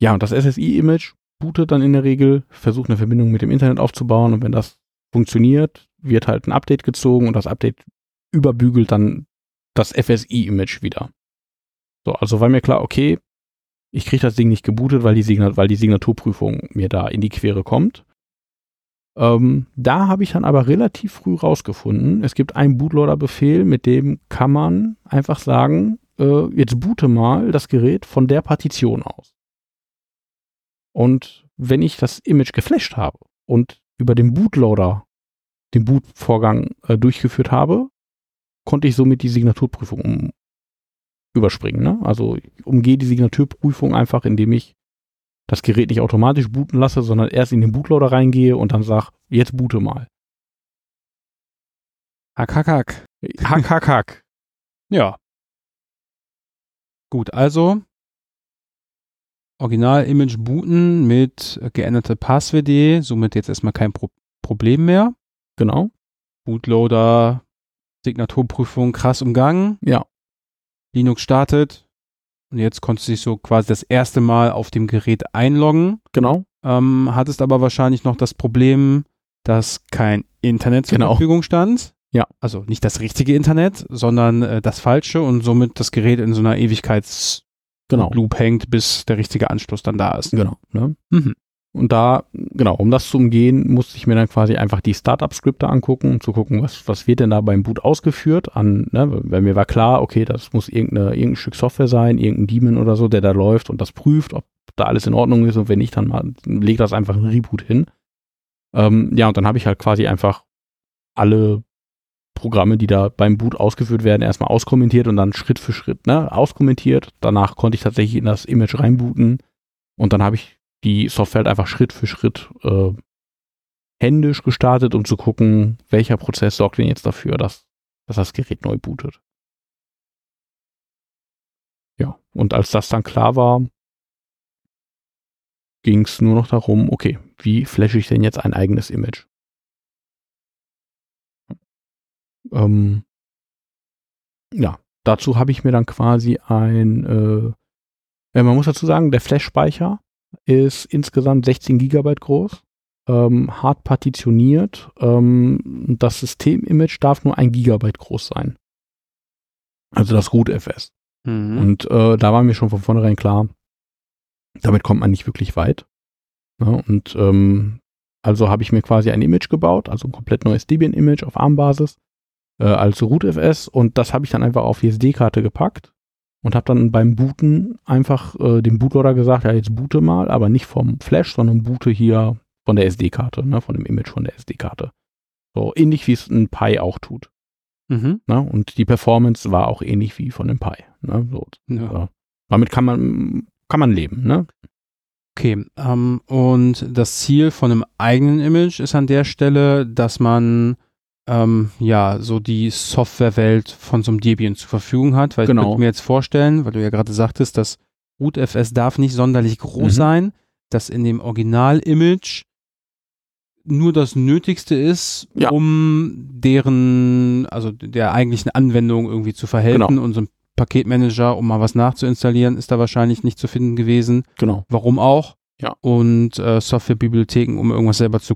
ja, und das SSI-Image bootet dann in der Regel, versucht eine Verbindung mit dem Internet aufzubauen und wenn das funktioniert, wird halt ein Update gezogen und das Update überbügelt dann das FSI-Image wieder. So, also war mir klar, okay, ich kriege das Ding nicht gebootet, weil die, Signat weil die Signaturprüfung mir da in die Quere kommt. Ähm, da habe ich dann aber relativ früh rausgefunden, es gibt einen Bootloader-Befehl, mit dem kann man einfach sagen, äh, jetzt boote mal das Gerät von der Partition aus. Und wenn ich das Image geflasht habe und über den Bootloader den Bootvorgang äh, durchgeführt habe, konnte ich somit die Signaturprüfung um, überspringen. Ne? Also ich umgehe die Signaturprüfung einfach, indem ich das Gerät nicht automatisch booten lasse, sondern erst in den Bootloader reingehe und dann sage, jetzt boote mal. Hack, hack, hack. Hack, hack, hack. Ja. Gut, also Original-Image booten mit geänderter Passwd, somit jetzt erstmal kein Pro Problem mehr. Genau. Bootloader, Signaturprüfung krass umgangen. Ja. Linux startet. Und jetzt konntest du dich so quasi das erste Mal auf dem Gerät einloggen. Genau. Ähm, hattest aber wahrscheinlich noch das Problem, dass kein Internet zur Genau. Verfügung stand. Ja. Also nicht das richtige Internet, sondern äh, das falsche und somit das Gerät in so einer Ewigkeitsloop Genau. hängt, bis der richtige Anschluss dann da ist. Genau. Ne? Mhm. Und da, genau, um das zu umgehen, musste ich mir dann quasi einfach die Startup-Skripte angucken, um zu gucken, was, was wird denn da beim Boot ausgeführt an, ne, weil mir war klar, okay, das muss irgendeine, irgendein Stück Software sein, irgendein Daemon oder so, der da läuft und das prüft, ob da alles in Ordnung ist und wenn nicht, dann mal, leg das einfach ein Reboot hin. Ähm, ja, und dann habe ich halt quasi einfach alle Programme, die da beim Boot ausgeführt werden, erstmal auskommentiert und dann Schritt für Schritt, ne, auskommentiert. Danach konnte ich tatsächlich in das Image reinbooten und dann habe ich die Software halt einfach Schritt für Schritt äh, händisch gestartet, um zu gucken, welcher Prozess sorgt denn jetzt dafür, dass, dass das Gerät neu bootet. Ja, und als das dann klar war, ging es nur noch darum, okay, wie flashe ich denn jetzt ein eigenes Image? Ähm, ja, dazu habe ich mir dann quasi ein, äh, man muss dazu sagen, der Flash-Speicher ist insgesamt 16 Gigabyte groß, ähm, hart partitioniert. Ähm, das System-Image darf nur ein Gigabyte groß sein. Also das Root-FS. Mhm. Und äh, da war mir schon von vornherein klar, damit kommt man nicht wirklich weit. Ja, und ähm, also habe ich mir quasi ein Image gebaut, also ein komplett neues Debian-Image auf ARM-Basis äh, als rootfs und das habe ich dann einfach auf die SD-Karte gepackt und habe dann beim Booten einfach äh, dem Bootloader gesagt, ja jetzt boote mal, aber nicht vom Flash, sondern boote hier von der SD-Karte, ne, von dem Image von der SD-Karte. So ähnlich wie es ein Pi auch tut. Mhm. Ne? Und die Performance war auch ähnlich wie von dem Pi. Ne? So, Ja. ja. Damit kann man kann man leben. Ne? Okay, ähm, und das Ziel von einem eigenen Image ist an der Stelle, dass man ähm, ja so die Softwarewelt von so einem Debian zur Verfügung hat, weil Genau. ich könnte mir jetzt vorstellen, weil du ja gerade sagtest, das rootfs darf nicht sonderlich groß Mhm. sein, dass in dem Original-Image nur das Nötigste ist, Ja. um deren, also der eigentlichen Anwendung irgendwie zu verhelfen Genau. und so ein Paketmanager, um mal was nachzuinstallieren, ist da wahrscheinlich nicht zu finden gewesen. Genau. Warum auch? Ja. Und äh, Softwarebibliotheken, um irgendwas selber zu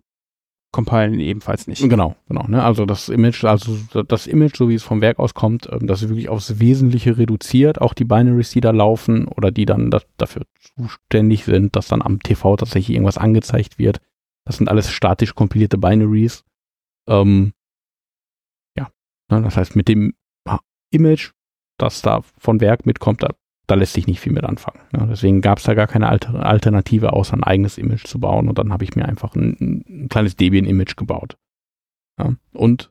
compilen, ebenfalls nicht. Genau, genau. Ne? Also das Image, also das Image, so wie es vom Werk aus kommt, ähm, das ist wirklich aufs Wesentliche reduziert. Auch die Binaries, die da laufen oder die dann das, dafür zuständig sind, dass dann am TV tatsächlich irgendwas angezeigt wird. Das sind alles statisch kompilierte Binaries. Ähm, ja, ne? das heißt mit dem Image, das da von Werk mitkommt, da, da lässt sich nicht viel mit anfangen. Ne? Deswegen gab es da gar keine Alter Alternative, außer ein eigenes Image zu bauen. Und dann habe ich mir einfach ein, ein kleines Debian-Image gebaut. Ja. Und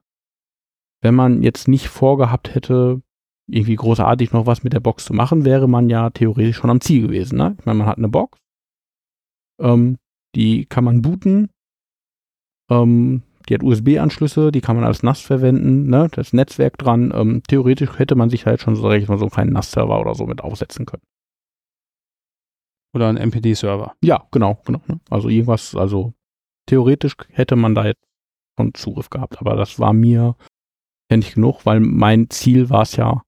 wenn man jetzt nicht vorgehabt hätte, irgendwie großartig noch was mit der Box zu machen, wäre man ja theoretisch schon am Ziel gewesen. Ne? Ich meine, man hat eine Box, ähm, die kann man booten, ähm, die hat USB-Anschlüsse, die kann man als NAS verwenden, ne? da ist Netzwerk dran. Ähm, theoretisch hätte man sich halt schon so, mal, so einen kleinen NAS-Server oder so mit aufsetzen können. Oder ein MPD-Server. Ja, genau, genau. Ne? Also irgendwas, also theoretisch hätte man da jetzt schon Zugriff gehabt, aber das war mir ja nicht genug, weil mein Ziel war es ja,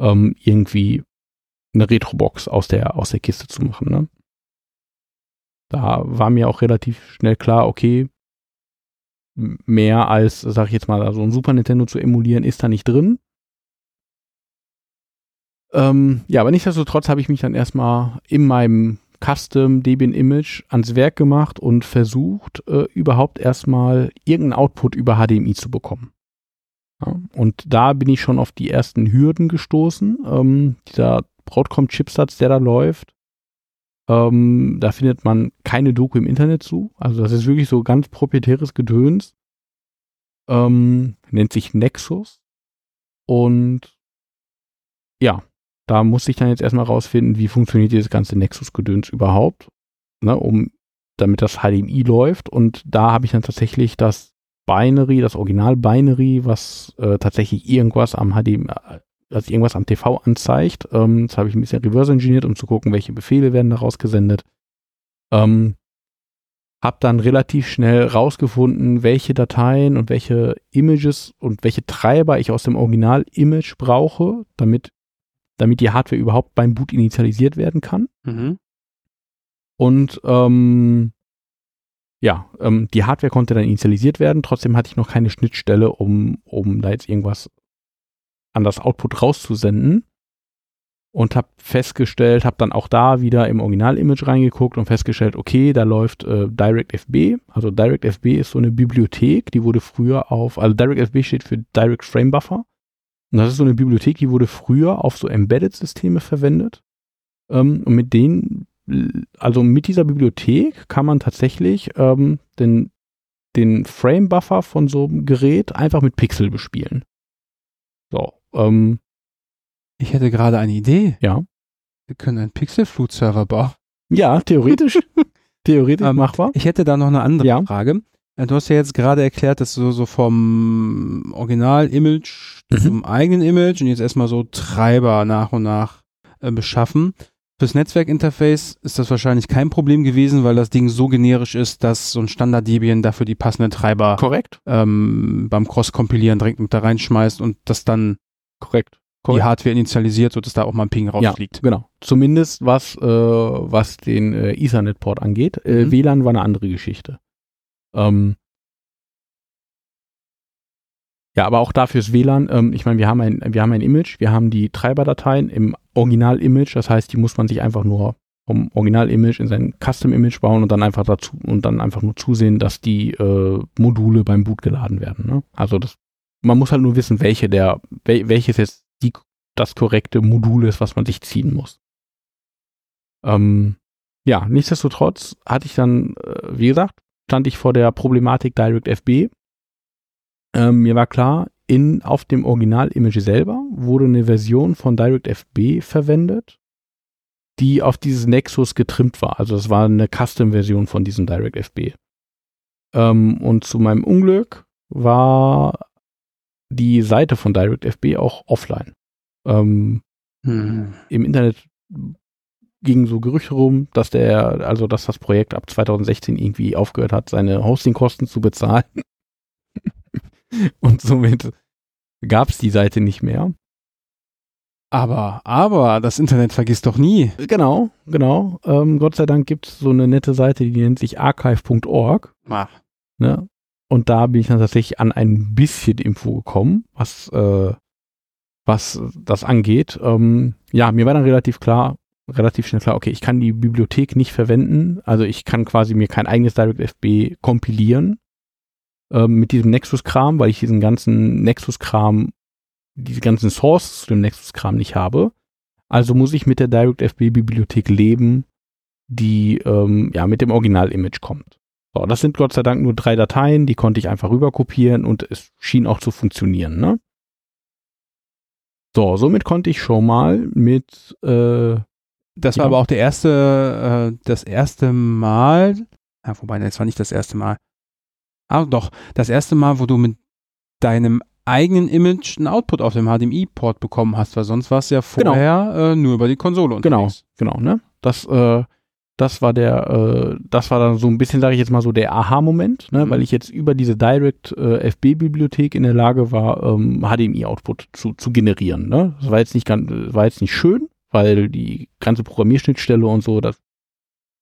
ähm, irgendwie eine Retrobox aus der, aus der Kiste zu machen. Ne? Da war mir auch relativ schnell klar, okay, mehr als, sag ich jetzt mal, so ein Super Nintendo zu emulieren, ist da nicht drin. Ähm, ja, aber nichtsdestotrotz habe ich mich dann erstmal in meinem Custom Debian Image ans Werk gemacht und versucht, äh, überhaupt erstmal irgendeinen Output über HDMI zu bekommen. Ja, und da bin ich schon auf die ersten Hürden gestoßen. Ähm, dieser Broadcom-Chipsatz, der da läuft, ähm, da findet man keine Doku im Internet zu. Also das ist wirklich so ganz proprietäres Gedöns. Ähm, nennt sich Nexus. Und ja, da muss ich dann jetzt erstmal rausfinden, wie funktioniert dieses ganze Nexus-Gedöns überhaupt, ne, um, damit das HDMI läuft. Und da habe ich dann tatsächlich das Binary, das Original-Binary, was äh, tatsächlich irgendwas am HDMI, also irgendwas am TV anzeigt. Ähm, das habe ich ein bisschen reverse engineert, um zu gucken, welche Befehle werden daraus gesendet. Ähm, hab dann relativ schnell rausgefunden, welche Dateien und welche Images und welche Treiber ich aus dem Original-Image brauche, damit damit die Hardware überhaupt beim Boot initialisiert werden kann. Mhm. Und ähm, ja, ähm, die Hardware konnte dann initialisiert werden. Trotzdem hatte ich noch keine Schnittstelle, um, um da jetzt irgendwas an das Output rauszusenden. Und habe festgestellt, habe dann auch da wieder im Original-Image reingeguckt und festgestellt, okay, da läuft äh, DirectFB. Also DirectFB ist so eine Bibliothek, die wurde früher auf, also DirectFB steht für Direct Frame Buffer. Und das ist so eine Bibliothek, die wurde früher auf so Embedded-Systeme verwendet. Ähm, und mit denen, also mit dieser Bibliothek kann man tatsächlich ähm, den, den Frame-Buffer von so einem Gerät einfach mit Pixel bespielen. So, ähm, Ich hätte gerade eine Idee. Ja. Wir können einen Pixel-Flut-Server bauen. ja, theoretisch, theoretisch Ähm, machbar. Ich hätte da noch eine andere Ja. Frage. Äh, Du hast ja jetzt gerade erklärt, dass du so vom Original-Image Mhm. zum eigenen Image und jetzt erstmal so Treiber nach und nach äh, beschaffen. Fürs Netzwerkinterface ist das wahrscheinlich kein Problem gewesen, weil das Ding so generisch ist, dass so ein Standard-Debian dafür die passenden Treiber Korrekt, ähm, beim Cross-Kompilieren direkt mit da reinschmeißt und das dann korrekt. die Korrekt. Hardware initialisiert, sodass da auch mal ein Ping Ja, rausfliegt. genau. Zumindest was, äh, was den äh, Ethernet-Port angeht. Äh, Mhm. WLAN war eine andere Geschichte. Ähm, Ja, aber auch dafür ist WLAN, ähm, ich meine, wir haben ein, wir haben ein Image, wir haben die Treiberdateien im Original-Image, das heißt, die muss man sich einfach nur vom Original-Image in sein Custom-Image bauen und dann einfach dazu und dann einfach nur zusehen, dass die äh, Module beim Boot geladen werden. Ne? Also das, man muss halt nur wissen, welche der, wel, welches jetzt die, das korrekte Modul ist, was man sich ziehen muss. Ähm, ja, nichtsdestotrotz hatte ich dann, äh, wie gesagt, stand ich vor der Problematik DirectFB. Ähm, mir war klar, in, auf dem Original-Image selber wurde eine Version von DirectFB verwendet, die auf dieses Nexus getrimmt war. Also es war eine Custom-Version von diesem DirectFB. Ähm, und zu meinem Unglück war die Seite von DirectFB auch offline. Ähm, hm. Im Internet gingen so Gerüchte rum, dass der, also dass das Projekt ab 2016 irgendwie aufgehört hat, seine Hostingkosten zu bezahlen. Und somit gab es die Seite nicht mehr. Aber, aber, das Internet vergisst doch nie. Genau, genau. Ähm, Gott sei Dank gibt es so eine nette Seite, die nennt sich archive.org. Ah. Ne? Und da bin ich dann tatsächlich an ein bisschen Info gekommen, was, äh, was das angeht. Ähm, ja, mir war dann relativ klar, relativ schnell klar, okay, ich kann die Bibliothek nicht verwenden. Also ich kann quasi mir kein eigenes DirectFB kompilieren ähm, mit diesem Nexus-Kram, weil ich diesen ganzen Nexus-Kram, diese ganzen Sources zu dem Nexus-Kram nicht habe. Also muss ich mit der DirectFB-Bibliothek leben, die ähm, ja mit dem Original-Image kommt. So, das sind Gott sei Dank nur drei Dateien, die konnte ich einfach rüber kopieren und es schien auch zu funktionieren. Ne? So, somit konnte ich schon mal mit äh, das war ja. aber auch der erste, äh, das erste Mal, ja, wobei, das war nicht das erste Mal. Ah, doch, das erste Mal, wo du mit deinem eigenen Image einen Output auf dem HDMI-Port bekommen hast, weil sonst war es ja genau. vorher genau. äh, nur über die Konsole genau, unterwegs. Genau, genau, ne? Das, äh, das war der, äh, das war dann so ein bisschen, sage ich jetzt mal so, der Aha-Moment, ne? Mhm. weil ich jetzt über diese Direct äh, FB-Bibliothek in der Lage war, ähm, HDMI-Output zu, zu generieren. Ne? Das war jetzt nicht ganz, war jetzt nicht schön, weil die ganze Programmierschnittstelle und so, das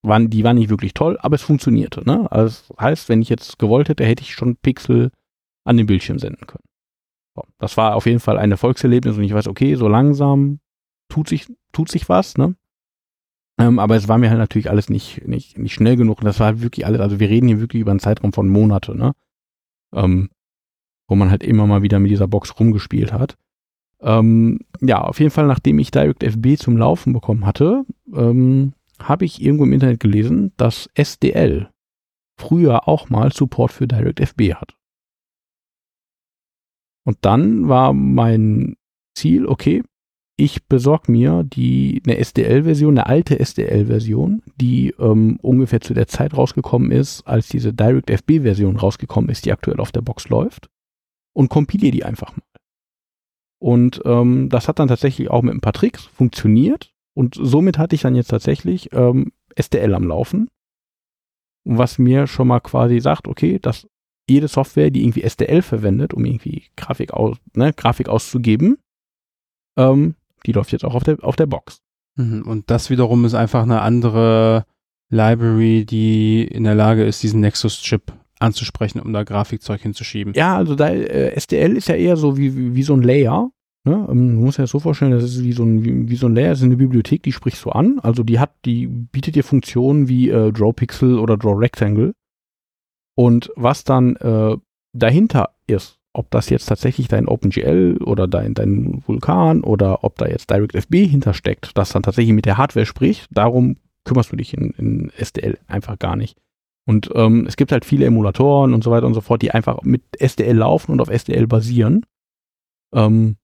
waren, die war nicht wirklich toll, aber es funktionierte. Ne? Also das heißt, wenn ich jetzt gewollt hätte, hätte ich schon Pixel an den Bildschirm senden können. So, das war auf jeden Fall ein Erfolgserlebnis und ich weiß, okay, so langsam tut sich, tut sich was, ne? Ähm, aber es war mir halt natürlich alles nicht, nicht, nicht schnell genug und das war halt wirklich alles, also wir reden hier wirklich über einen Zeitraum von Monate, ne? Ähm, wo man halt immer mal wieder mit dieser Box rumgespielt hat. Ähm, ja, auf jeden Fall, nachdem ich DirectFB zum Laufen bekommen hatte, ähm, habe ich irgendwo im Internet gelesen, dass SDL früher auch mal Support für DirectFB hat. Und dann war mein Ziel, okay, ich besorge mir die eine SDL-Version, eine alte SDL-Version, die ähm, ungefähr zu der Zeit rausgekommen ist, als diese DirectFB-Version rausgekommen ist, die aktuell auf der Box läuft, und kompiliere die einfach mal. Und ähm, das hat dann tatsächlich auch mit ein paar Tricks funktioniert. Und somit hatte ich dann jetzt tatsächlich ähm, STL am Laufen. Was mir schon mal quasi sagt, okay, dass jede Software, die irgendwie STL verwendet, um irgendwie Grafik, aus, ne, Grafik auszugeben, ähm, die läuft jetzt auch auf der, auf der Box. Mhm, und das wiederum ist einfach eine andere Library, die in der Lage ist, diesen Nexus-Chip anzusprechen, um da Grafikzeug hinzuschieben. Ja, also da, äh, STL ist ja eher so wie, wie, wie so ein Layer. Ne? Ähm, man muss ja so vorstellen, das ist wie so ein, wie, wie so ein Layer, das ist eine Bibliothek, die sprichst du an. Also die hat, die bietet dir Funktionen wie äh, Draw Pixel oder Draw Rectangle. Und was dann äh, dahinter ist, ob das jetzt tatsächlich dein OpenGL oder dein, dein Vulkan oder ob da jetzt DirectFB hintersteckt, das dann tatsächlich mit der Hardware spricht, darum kümmerst du dich in, in STL einfach gar nicht. Und ähm, es gibt halt viele Emulatoren und so weiter und so fort, die einfach mit SDL laufen und auf SDL basieren. Ähm,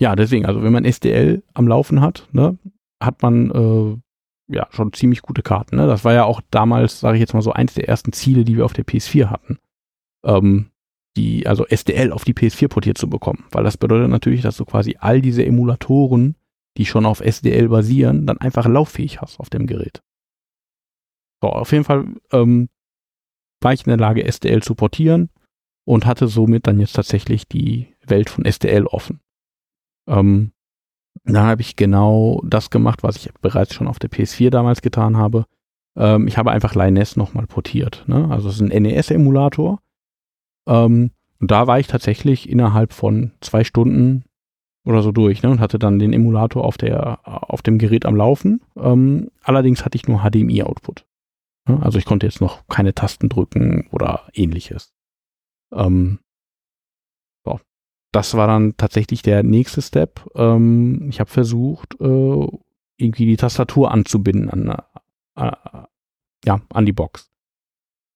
ja, deswegen, also wenn man SDL am Laufen hat, ne, hat man äh, ja schon ziemlich gute Karten. Ne? Das war ja auch damals, sage ich jetzt mal so, eins der ersten Ziele, die wir auf der PS4 hatten. Ähm, die, also SDL auf die PS4 portiert zu bekommen. Weil das bedeutet natürlich, dass du quasi all diese Emulatoren, die schon auf SDL basieren, dann einfach lauffähig hast auf dem Gerät. So, auf jeden Fall ähm, war ich in der Lage, SDL zu portieren und hatte somit dann jetzt tatsächlich die Welt von SDL offen. Ähm, dann habe ich genau das gemacht, was ich bereits schon auf der PS4 damals getan habe. Ähm, ich habe einfach Lioness nochmal portiert. Ne? Also es ist ein NES-Emulator. Ähm, Und da war ich tatsächlich innerhalb von zwei Stunden oder so durch ne, und hatte dann den Emulator auf, der, auf dem Gerät am Laufen. Ähm, allerdings hatte ich nur HDMI-Output. Ne, also ich konnte jetzt noch keine Tasten drücken oder ähnliches. Ähm, so. Das war dann tatsächlich der nächste Step. Ähm, ich habe versucht, äh, irgendwie die Tastatur anzubinden an, äh, ja, an die Box.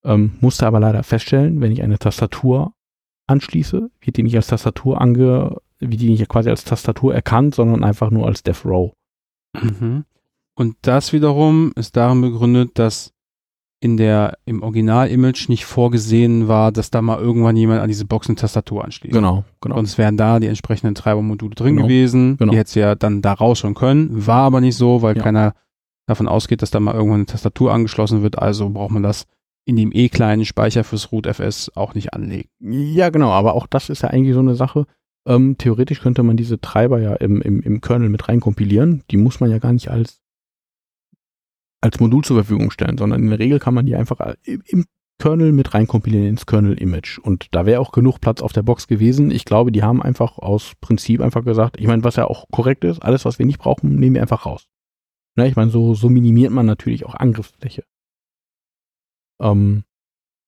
Ähm, musste aber leider feststellen, wenn ich eine Tastatur anschließe, wird die nicht als Tastatur ange, wird die nicht quasi als Tastatur erkannt, sondern einfach nur als Death Row. Mhm. Und das wiederum ist darin begründet, dass in der, im Original-Image nicht vorgesehen war, dass da mal irgendwann jemand an diese Box eine Tastatur anschließt. Genau, genau. Sonst wären da die entsprechenden Treibermodule drin Genau, gewesen. genau. Die hätte sie ja dann da rausschauen können. War aber nicht so, weil Ja. keiner davon ausgeht, dass da mal irgendwann eine Tastatur angeschlossen wird. Also braucht man das in dem eh kleinen Speicher fürs Root FS auch nicht anlegen. Ja, genau, aber auch das ist ja eigentlich so eine Sache. Ähm, theoretisch könnte man diese Treiber ja im, im, im Kernel mit reinkompilieren. Die muss man ja gar nicht als, als Modul zur Verfügung stellen, sondern in der Regel kann man die einfach im, im Kernel mit reinkompilieren ins Kernel-Image. Und da wäre auch genug Platz auf der Box gewesen. Ich glaube, die haben einfach aus Prinzip einfach gesagt, ich meine, was ja auch korrekt ist, alles, was wir nicht brauchen, nehmen wir einfach raus. Ne, ich meine, so, so minimiert man natürlich auch Angriffsfläche. Ähm,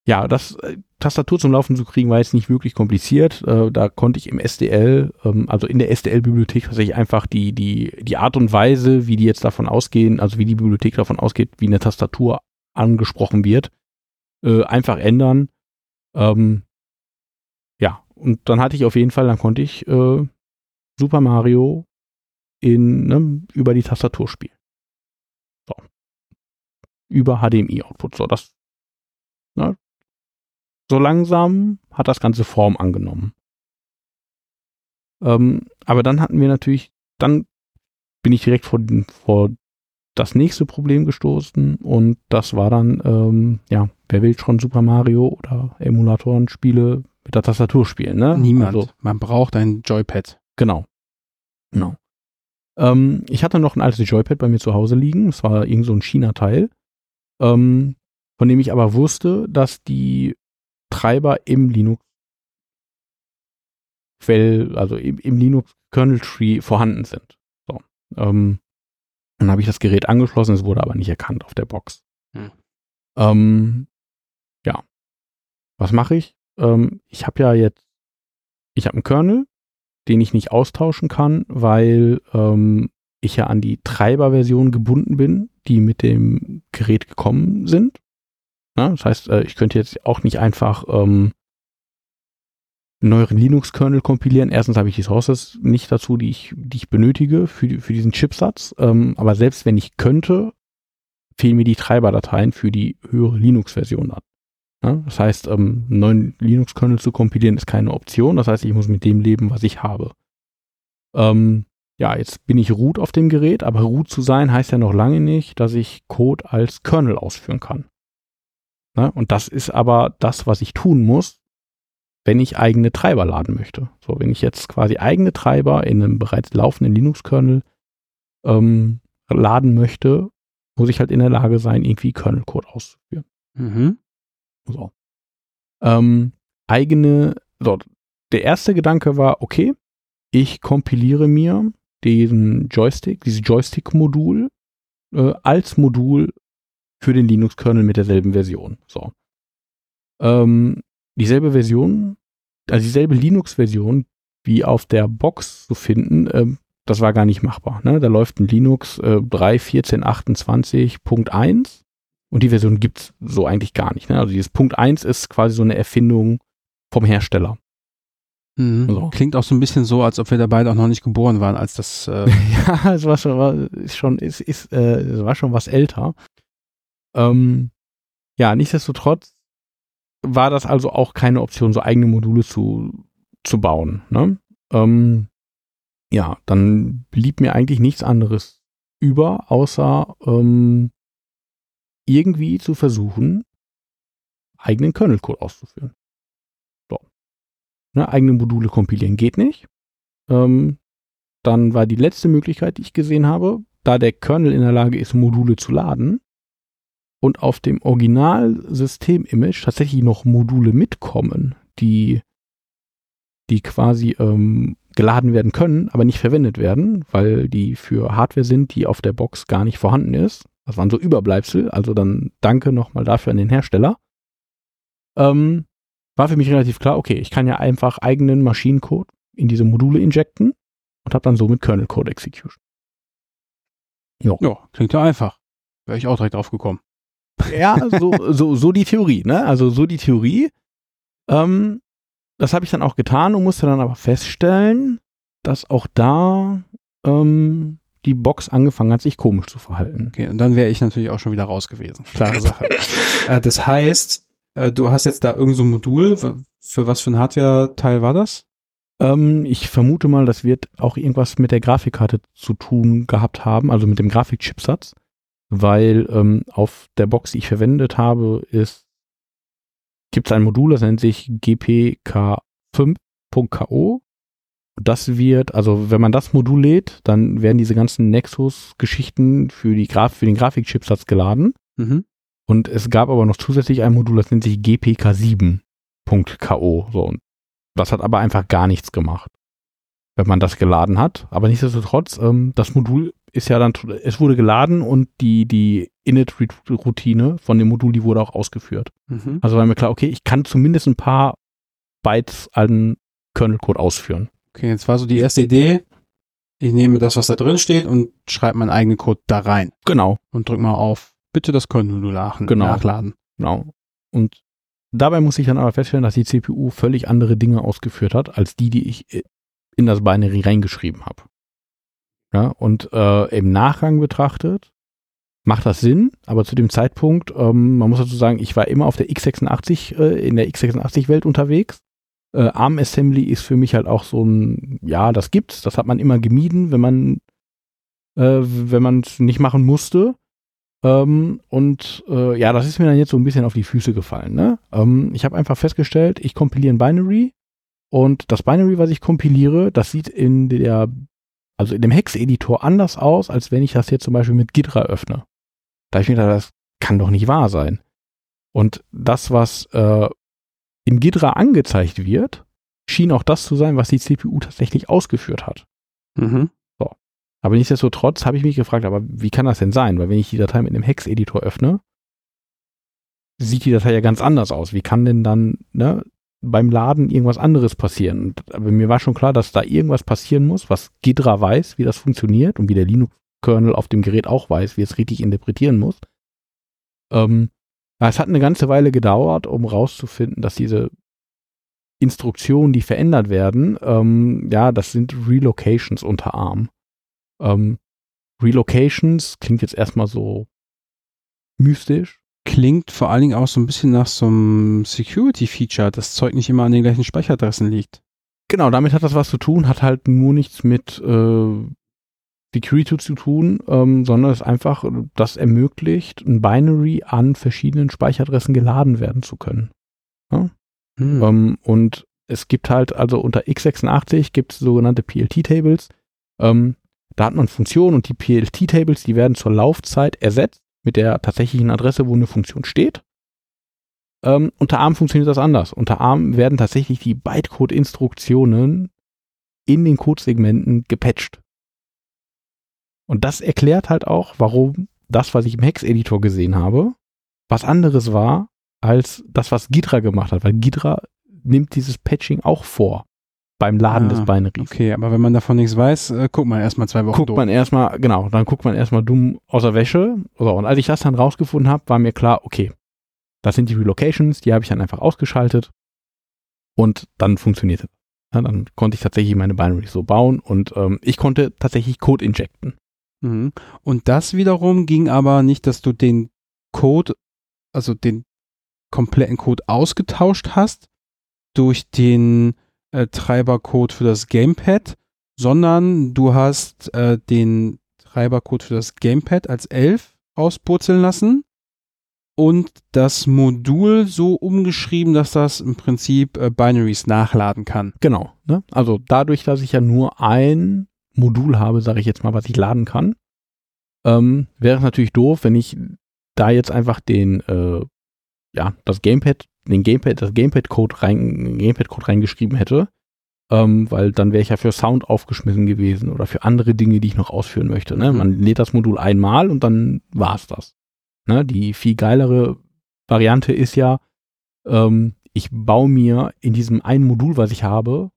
ja, das äh, Tastatur zum Laufen zu kriegen war jetzt nicht wirklich kompliziert. Äh, da konnte ich im SDL, ähm, also in der SDL-Bibliothek tatsächlich einfach die, die, die Art und Weise, wie die jetzt davon ausgehen, also wie die Bibliothek davon ausgeht, wie eine Tastatur angesprochen wird, äh, einfach ändern. Ähm, ja, und dann hatte ich auf jeden Fall, dann konnte ich äh, Super Mario in, ne, über die Tastatur spielen. So. Über HDMI-Output. So, das ne, so langsam hat das Ganze Form angenommen. Ähm, aber dann hatten wir natürlich, dann bin ich direkt vor, vor das nächste Problem gestoßen und das war dann, ähm, ja, wer will schon Super Mario oder Emulatoren-Spiele mit der Tastatur spielen, ne? Niemand. Also, Man braucht ein Joypad. Genau. Genau. Ähm, ich hatte noch ein altes Joypad bei mir zu Hause liegen. Es war irgend so ein China-Teil, ähm, von dem ich aber wusste, dass die Treiber im Linux Quell, also im, im Linux Kernel Tree vorhanden sind. So. Ähm, dann habe ich das Gerät angeschlossen, es wurde aber nicht erkannt auf der Box. Hm. Ähm, ja. Was mache ich? Ähm, ich habe ja jetzt, ich habe einen Kernel, den ich nicht austauschen kann, weil ähm, ich ja an die Treiberversion gebunden bin, die mit dem Gerät gekommen sind. Ja, das heißt, äh, ich könnte jetzt auch nicht einfach ähm, einen neueren Linux-Kernel kompilieren. Erstens habe ich die Sources nicht dazu, die ich, die ich benötige für, für diesen Chipsatz. Ähm, aber selbst wenn ich könnte, fehlen mir die Treiberdateien für die höhere Linux-Version an. Ja, das heißt, ähm, einen neuen Linux-Kernel zu kompilieren ist keine Option. Das heißt, ich muss mit dem leben, was ich habe. Ähm, ja, jetzt bin ich root auf dem Gerät, aber root zu sein heißt ja noch lange nicht, dass ich Code als Kernel ausführen kann. Ne? Und das ist aber das, was ich tun muss, wenn ich eigene Treiber laden möchte. So, wenn ich jetzt quasi eigene Treiber in einem bereits laufenden Linux-Kernel ähm, laden möchte, muss ich halt in der Lage sein, irgendwie Kernel-Code auszuführen. Mhm. So. Ähm, eigene, so, der erste Gedanke war, okay, ich kompiliere mir diesen Joystick, dieses Joystick-Modul äh, als Modul für den Linux-Kernel mit derselben Version. So. Ähm, dieselbe Version, also dieselbe Linux-Version wie auf der Box zu finden, ähm, das war gar nicht machbar. Ne? Da läuft ein Linux äh, 3.14.28.1 und die Version gibt's so eigentlich gar nicht. Ne? Also dieses Punkt 1 ist quasi so eine Erfindung vom Hersteller. Mhm. So. Klingt auch so ein bisschen so, als ob wir da beide auch noch nicht geboren waren, als das. Äh, ja, es war schon, war, ist schon, ist, ist, äh, es war schon was älter. Ähm, ja, nichtsdestotrotz war das also auch keine Option, so eigene Module zu, zu bauen. Ne? Ähm, ja, dann blieb mir eigentlich nichts anderes über, außer ähm, irgendwie zu versuchen, eigenen Kernel-Code auszuführen. So. Ne, eigene Module kompilieren geht nicht. Ähm, dann war die letzte Möglichkeit, die ich gesehen habe, da der Kernel in der Lage ist, Module zu laden und auf dem Original-System-Image tatsächlich noch Module mitkommen, die die quasi ähm, geladen werden können, aber nicht verwendet werden, weil die für Hardware sind, die auf der Box gar nicht vorhanden ist. Das waren so Überbleibsel, also dann danke nochmal dafür an den Hersteller. Ähm, war für mich relativ klar, okay, ich kann ja einfach eigenen Maschinencode in diese Module injecten und habe dann somit Kernel Code Execution. Ja, klingt ja einfach. Wäre ich auch direkt drauf gekommen. Ja, so, so, so die Theorie, ne? Also so die Theorie. Ähm, das habe ich dann auch getan und musste dann aber feststellen, dass auch da ähm, die Box angefangen hat, sich komisch zu verhalten. Okay, und dann wäre ich natürlich auch schon wieder raus gewesen. Klare Sache. äh, das heißt, äh, du hast jetzt da irgendein so ein Modul. Für was für ein Hardware-Teil war das? Ähm, ich vermute mal, das wird auch irgendwas mit der Grafikkarte zu tun gehabt haben, also mit dem Grafikchipsatz, weil ähm, auf der Box, die ich verwendet habe, ist gibt es ein Modul, das nennt sich GPK5.ko. Das wird, also wenn man das Modul lädt, dann werden diese ganzen Nexus-Geschichten für, die Graf für den Grafikchipsatz geladen. Mhm. Und es gab aber noch zusätzlich ein Modul, das nennt sich GPK7.ko. So, und das hat aber einfach gar nichts gemacht, wenn man das geladen hat. Aber nichtsdestotrotz, ähm, das Modul ist ja dann, es wurde geladen und die, die Init-Routine von dem Modul, die wurde auch ausgeführt. Mhm. Also war mir klar, okay, ich kann zumindest ein paar Bytes an Kernelcode ausführen. Okay, jetzt war so die erste Idee. Ich nehme das, was da drin steht und schreibe meinen eigenen Code da rein Genau, und drück mal auf, bitte das Kernel laden, Genau. nachladen. genau. Und dabei muss ich dann aber feststellen, dass die CPU völlig andere Dinge ausgeführt hat, als die, die ich äh, in das Binary reingeschrieben habe. Ja, und äh, im Nachgang betrachtet macht das Sinn, aber zu dem Zeitpunkt, ähm, man muss dazu sagen, ich war immer auf der x86, äh, in der x86-Welt unterwegs. Äh, ARM Assembly ist für mich halt auch so ein, ja, das gibt's, das hat man immer gemieden, wenn man äh, wenn man es nicht machen musste. Ähm, und äh, ja, das ist mir dann jetzt so ein bisschen auf die Füße gefallen. Ne? Ähm, ich habe einfach festgestellt, ich kompiliere ein Binary und das Binary, was ich kompiliere, das sieht in der, also in dem Hex-Editor anders aus, als wenn ich das jetzt zum Beispiel mit Ghidra öffne. Da ich mir gedacht, das kann doch nicht wahr sein. Und das, was äh, in Ghidra angezeigt wird, schien auch das zu sein, was die CPU tatsächlich ausgeführt hat. Mhm. Aber nichtsdestotrotz habe ich mich gefragt, aber wie kann das denn sein? Weil wenn ich die Datei mit einem Hex-Editor öffne, sieht die Datei ja ganz anders aus. Wie kann denn dann ne, beim Laden irgendwas anderes passieren? Und, aber mir war schon klar, dass da irgendwas passieren muss, was Ghidra weiß, wie das funktioniert und wie der Linux-Kernel auf dem Gerät auch weiß, wie es richtig interpretieren muss. Ähm, es hat eine ganze Weile gedauert, um rauszufinden, dass diese Instruktionen, die verändert werden, ähm, ja, das sind Relocations unter ARM. Ähm, Relocations klingt jetzt erstmal so mystisch. Klingt vor allen Dingen auch so ein bisschen nach so einem Security-Feature, das Zeug nicht immer an den gleichen Speicheradressen liegt. Genau, damit hat das was zu tun, hat halt nur nichts mit äh, Security zu tun, ähm, sondern es einfach, das ermöglicht, ein Binary an verschiedenen Speicheradressen geladen werden zu können. Hm. Ähm, und es gibt halt, also unter x86 gibt es sogenannte PLT-Tables. Ähm, da hat man Funktionen und die PLT-Tables, die werden zur Laufzeit ersetzt mit der tatsächlichen Adresse, wo eine Funktion steht. Ähm, unter ARM funktioniert das anders. Unter ARM werden tatsächlich die Bytecode-Instruktionen in den Codesegmenten gepatcht. Und das erklärt halt auch, warum das, was ich im Hex-Editor gesehen habe, was anderes war als das, was Ghidra gemacht hat, weil Ghidra nimmt dieses Patching auch vor beim Laden Ah, des Binaries. Okay, aber wenn man davon nichts weiß, äh, guckt man erstmal zwei Wochen Guckt doof. man erstmal, genau, dann guckt man erstmal dumm aus der Wäsche. So, und als ich das dann rausgefunden habe, war mir klar, okay, das sind die Relocations, die habe ich dann einfach ausgeschaltet und dann funktionierte. Ja, dann konnte ich tatsächlich meine Binaries so bauen und ähm, ich konnte tatsächlich Code injecten. Mhm. Und das wiederum ging aber nicht, dass du den Code, also den kompletten Code ausgetauscht hast durch den äh, Treibercode für das Gamepad, sondern du hast äh, den Treibercode für das Gamepad als 11 auspurzeln lassen und das Modul so umgeschrieben, dass das im Prinzip äh, Binaries nachladen kann. Genau. Ne? Also dadurch, dass ich ja nur ein Modul habe, sage ich jetzt mal, was ich laden kann, ähm, wäre es natürlich doof, wenn ich da jetzt einfach den, äh, ja, das Gamepad, den Gamepad, das Gamepad-Code rein, Gamepad-Code reingeschrieben hätte. ähm, weil dann wäre ich ja für Sound aufgeschmissen gewesen oder für andere Dinge, die ich noch ausführen möchte. Ne? Man lädt das Modul einmal und dann war's das. Ne? Die viel geilere Variante ist ja, ähm, ich baue mir in diesem einen Modul, was ich habe,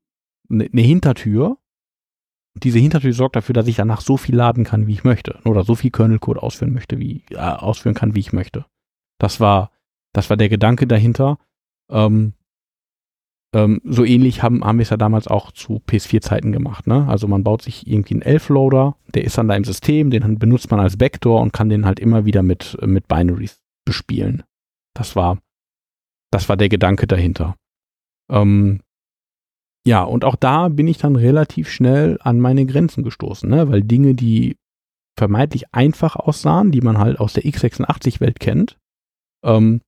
eine ne Hintertür. Diese Hintertür sorgt dafür, dass ich danach so viel laden kann, wie ich möchte. Oder so viel Kernelcode ausführen möchte, wie äh, ausführen kann, wie ich möchte. Das war, das war der Gedanke dahinter. Ähm, ähm, so ähnlich haben, haben wir es ja damals auch zu PS4-Zeiten gemacht. Ne? Also man baut sich irgendwie einen Elf-Loader, der ist dann da im System, den benutzt man als Backdoor und kann den halt immer wieder mit, mit Binaries bespielen. Das war, das war der Gedanke dahinter. Ähm, ja, und auch da bin ich dann relativ schnell an meine Grenzen gestoßen, ne? weil Dinge, die vermeintlich einfach aussahen, die man halt aus der x86-Welt kennt, ähm,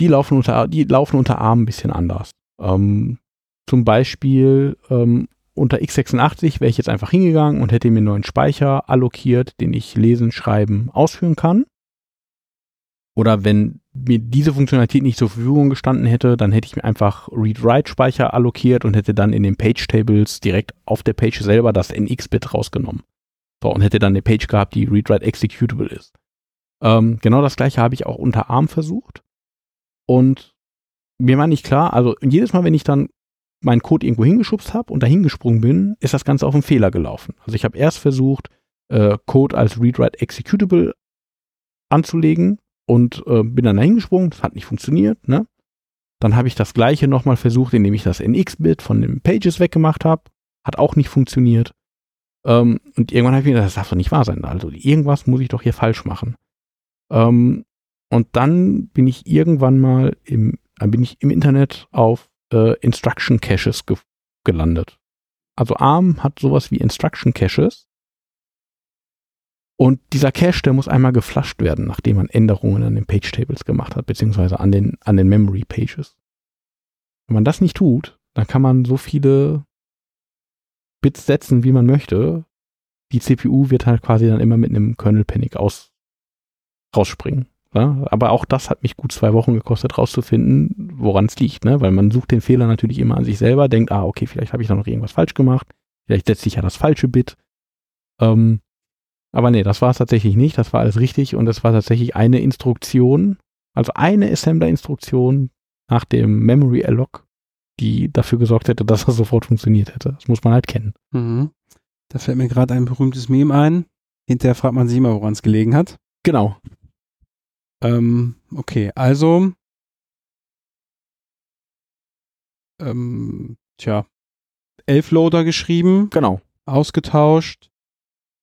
die laufen unter, die laufen unter ARM ein bisschen anders. Ähm, zum Beispiel ähm, unter x86 wäre ich jetzt einfach hingegangen und hätte mir einen neuen Speicher allokiert, den ich lesen, schreiben, ausführen kann. Oder wenn mir diese Funktionalität nicht zur Verfügung gestanden hätte, dann hätte ich mir einfach Read-Write-Speicher allokiert und hätte dann in den Page-Tables direkt auf der Page selber das NX-Bit rausgenommen. So, und hätte dann eine Page gehabt, die Read-Write-Executable ist. Ähm, genau das gleiche habe ich auch unter ARM versucht. Und mir war nicht klar, also jedes Mal, wenn ich dann meinen Code irgendwo hingeschubst habe und dahin gesprungen bin, ist das Ganze auf einen Fehler gelaufen. Also ich habe erst versucht, äh, Code als Read-Write-Executable anzulegen und äh, bin dann dahin gesprungen, das hat nicht funktioniert, ne? Dann habe ich das gleiche nochmal versucht, indem ich das NX-Bit von den Pages weggemacht habe. Hat auch nicht funktioniert. Ähm, und irgendwann habe ich mir gedacht, das darf doch nicht wahr sein. Also irgendwas muss ich doch hier falsch machen. Ähm, und dann bin ich irgendwann mal im, bin ich im Internet auf äh, Instruction Caches ge gelandet. Also ARM hat sowas wie Instruction Caches. Und dieser Cache, der muss einmal geflasht werden, nachdem man Änderungen an den Page Tables gemacht hat, beziehungsweise an den, an den Memory Pages. Wenn man das nicht tut, dann kann man so viele Bits setzen, wie man möchte. Die CPU wird halt quasi dann immer mit einem Kernel Panic aus, rausspringen. Ja, aber auch das hat mich gut zwei Wochen gekostet, rauszufinden, woran es liegt, ne? Weil man sucht den Fehler natürlich immer an sich selber, denkt, ah, okay, vielleicht habe ich da noch irgendwas falsch gemacht, vielleicht setze ich ja das falsche Bit. Ähm, aber nee, das war es tatsächlich nicht, das war alles richtig und das war tatsächlich eine Instruktion, also eine Assembler-Instruktion nach dem Memory Alloc, die dafür gesorgt hätte, dass das sofort funktioniert hätte. Das muss man halt kennen. Mhm. Da fällt mir gerade ein berühmtes Meme ein. Hinterher fragt man sich immer, woran es gelegen hat. Genau. Ähm, okay, also ähm, tja, elf Loader geschrieben, Genau. ausgetauscht,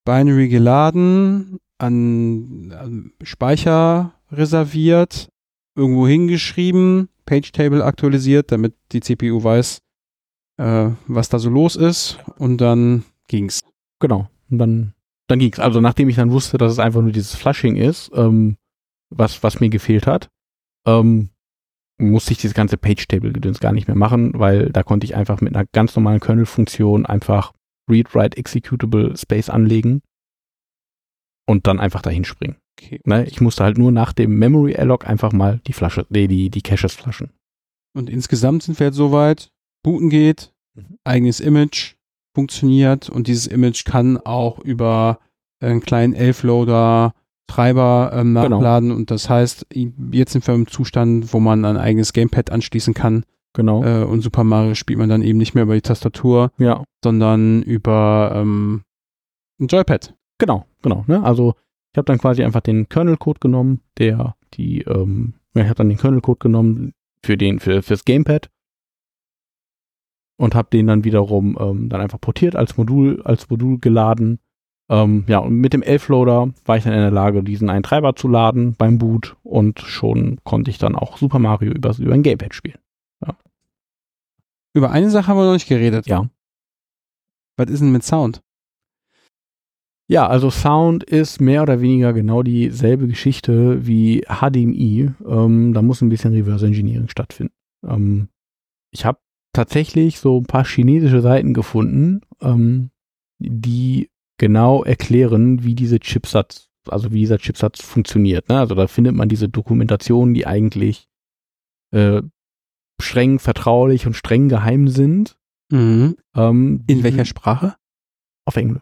Binary geladen, an, an Speicher reserviert, irgendwo hingeschrieben, Page Table aktualisiert, damit die CPU weiß, äh, was da so los ist und dann ging's. Genau. Und dann, dann ging's. Also nachdem ich dann wusste, dass es einfach nur dieses Flushing ist, ähm, was, was mir gefehlt hat, ähm, musste ich dieses ganze Page-Table-Gedöns gar nicht mehr machen, weil da konnte ich einfach mit einer ganz normalen Kernel-Funktion einfach Read-Write-Executable Space anlegen und dann einfach dahin springen. Okay. Ne, ich musste halt nur nach dem Memory Alloc einfach mal die Flasche, nee, die, die Caches flaschen. Und insgesamt sind wir jetzt soweit, booten geht, Mhm. eigenes Image funktioniert und dieses Image kann auch über einen kleinen Elf-Loader Treiber ähm, Genau. nachladen und das heißt, jetzt sind wir im Zustand, wo man ein eigenes Gamepad anschließen kann Genau. äh, und Super Mario spielt man dann eben nicht mehr über die Tastatur, ja, sondern über ähm, ein Joypad. genau, genau. Ne? Also ich habe dann quasi einfach den Kernel-Code genommen, der die, ähm, ja, ich habe dann den Kernel-Code genommen für den, für, fürs Gamepad und habe den dann wiederum ähm, dann einfach portiert als Modul, als Modul geladen. Ähm, ja, und mit dem Elf-Loader war ich dann in der Lage, diesen einen Treiber zu laden beim Boot und schon konnte ich dann auch Super Mario über, über ein Gamepad spielen. Über eine Sache haben wir noch nicht geredet. Ja. Was ist denn mit Sound? Ja, also Sound ist mehr oder weniger genau dieselbe Geschichte wie HDMI. Ähm, da muss ein bisschen Reverse Engineering stattfinden. Ähm, ich habe tatsächlich so ein paar chinesische Seiten gefunden, ähm, die genau erklären, wie diese Chipsatz, also wie dieser Chipsatz funktioniert. Ne? Also da findet man diese Dokumentation, die eigentlich äh, streng vertraulich und streng geheim sind. Mhm. Ähm, In welcher Sprache? Auf Englisch.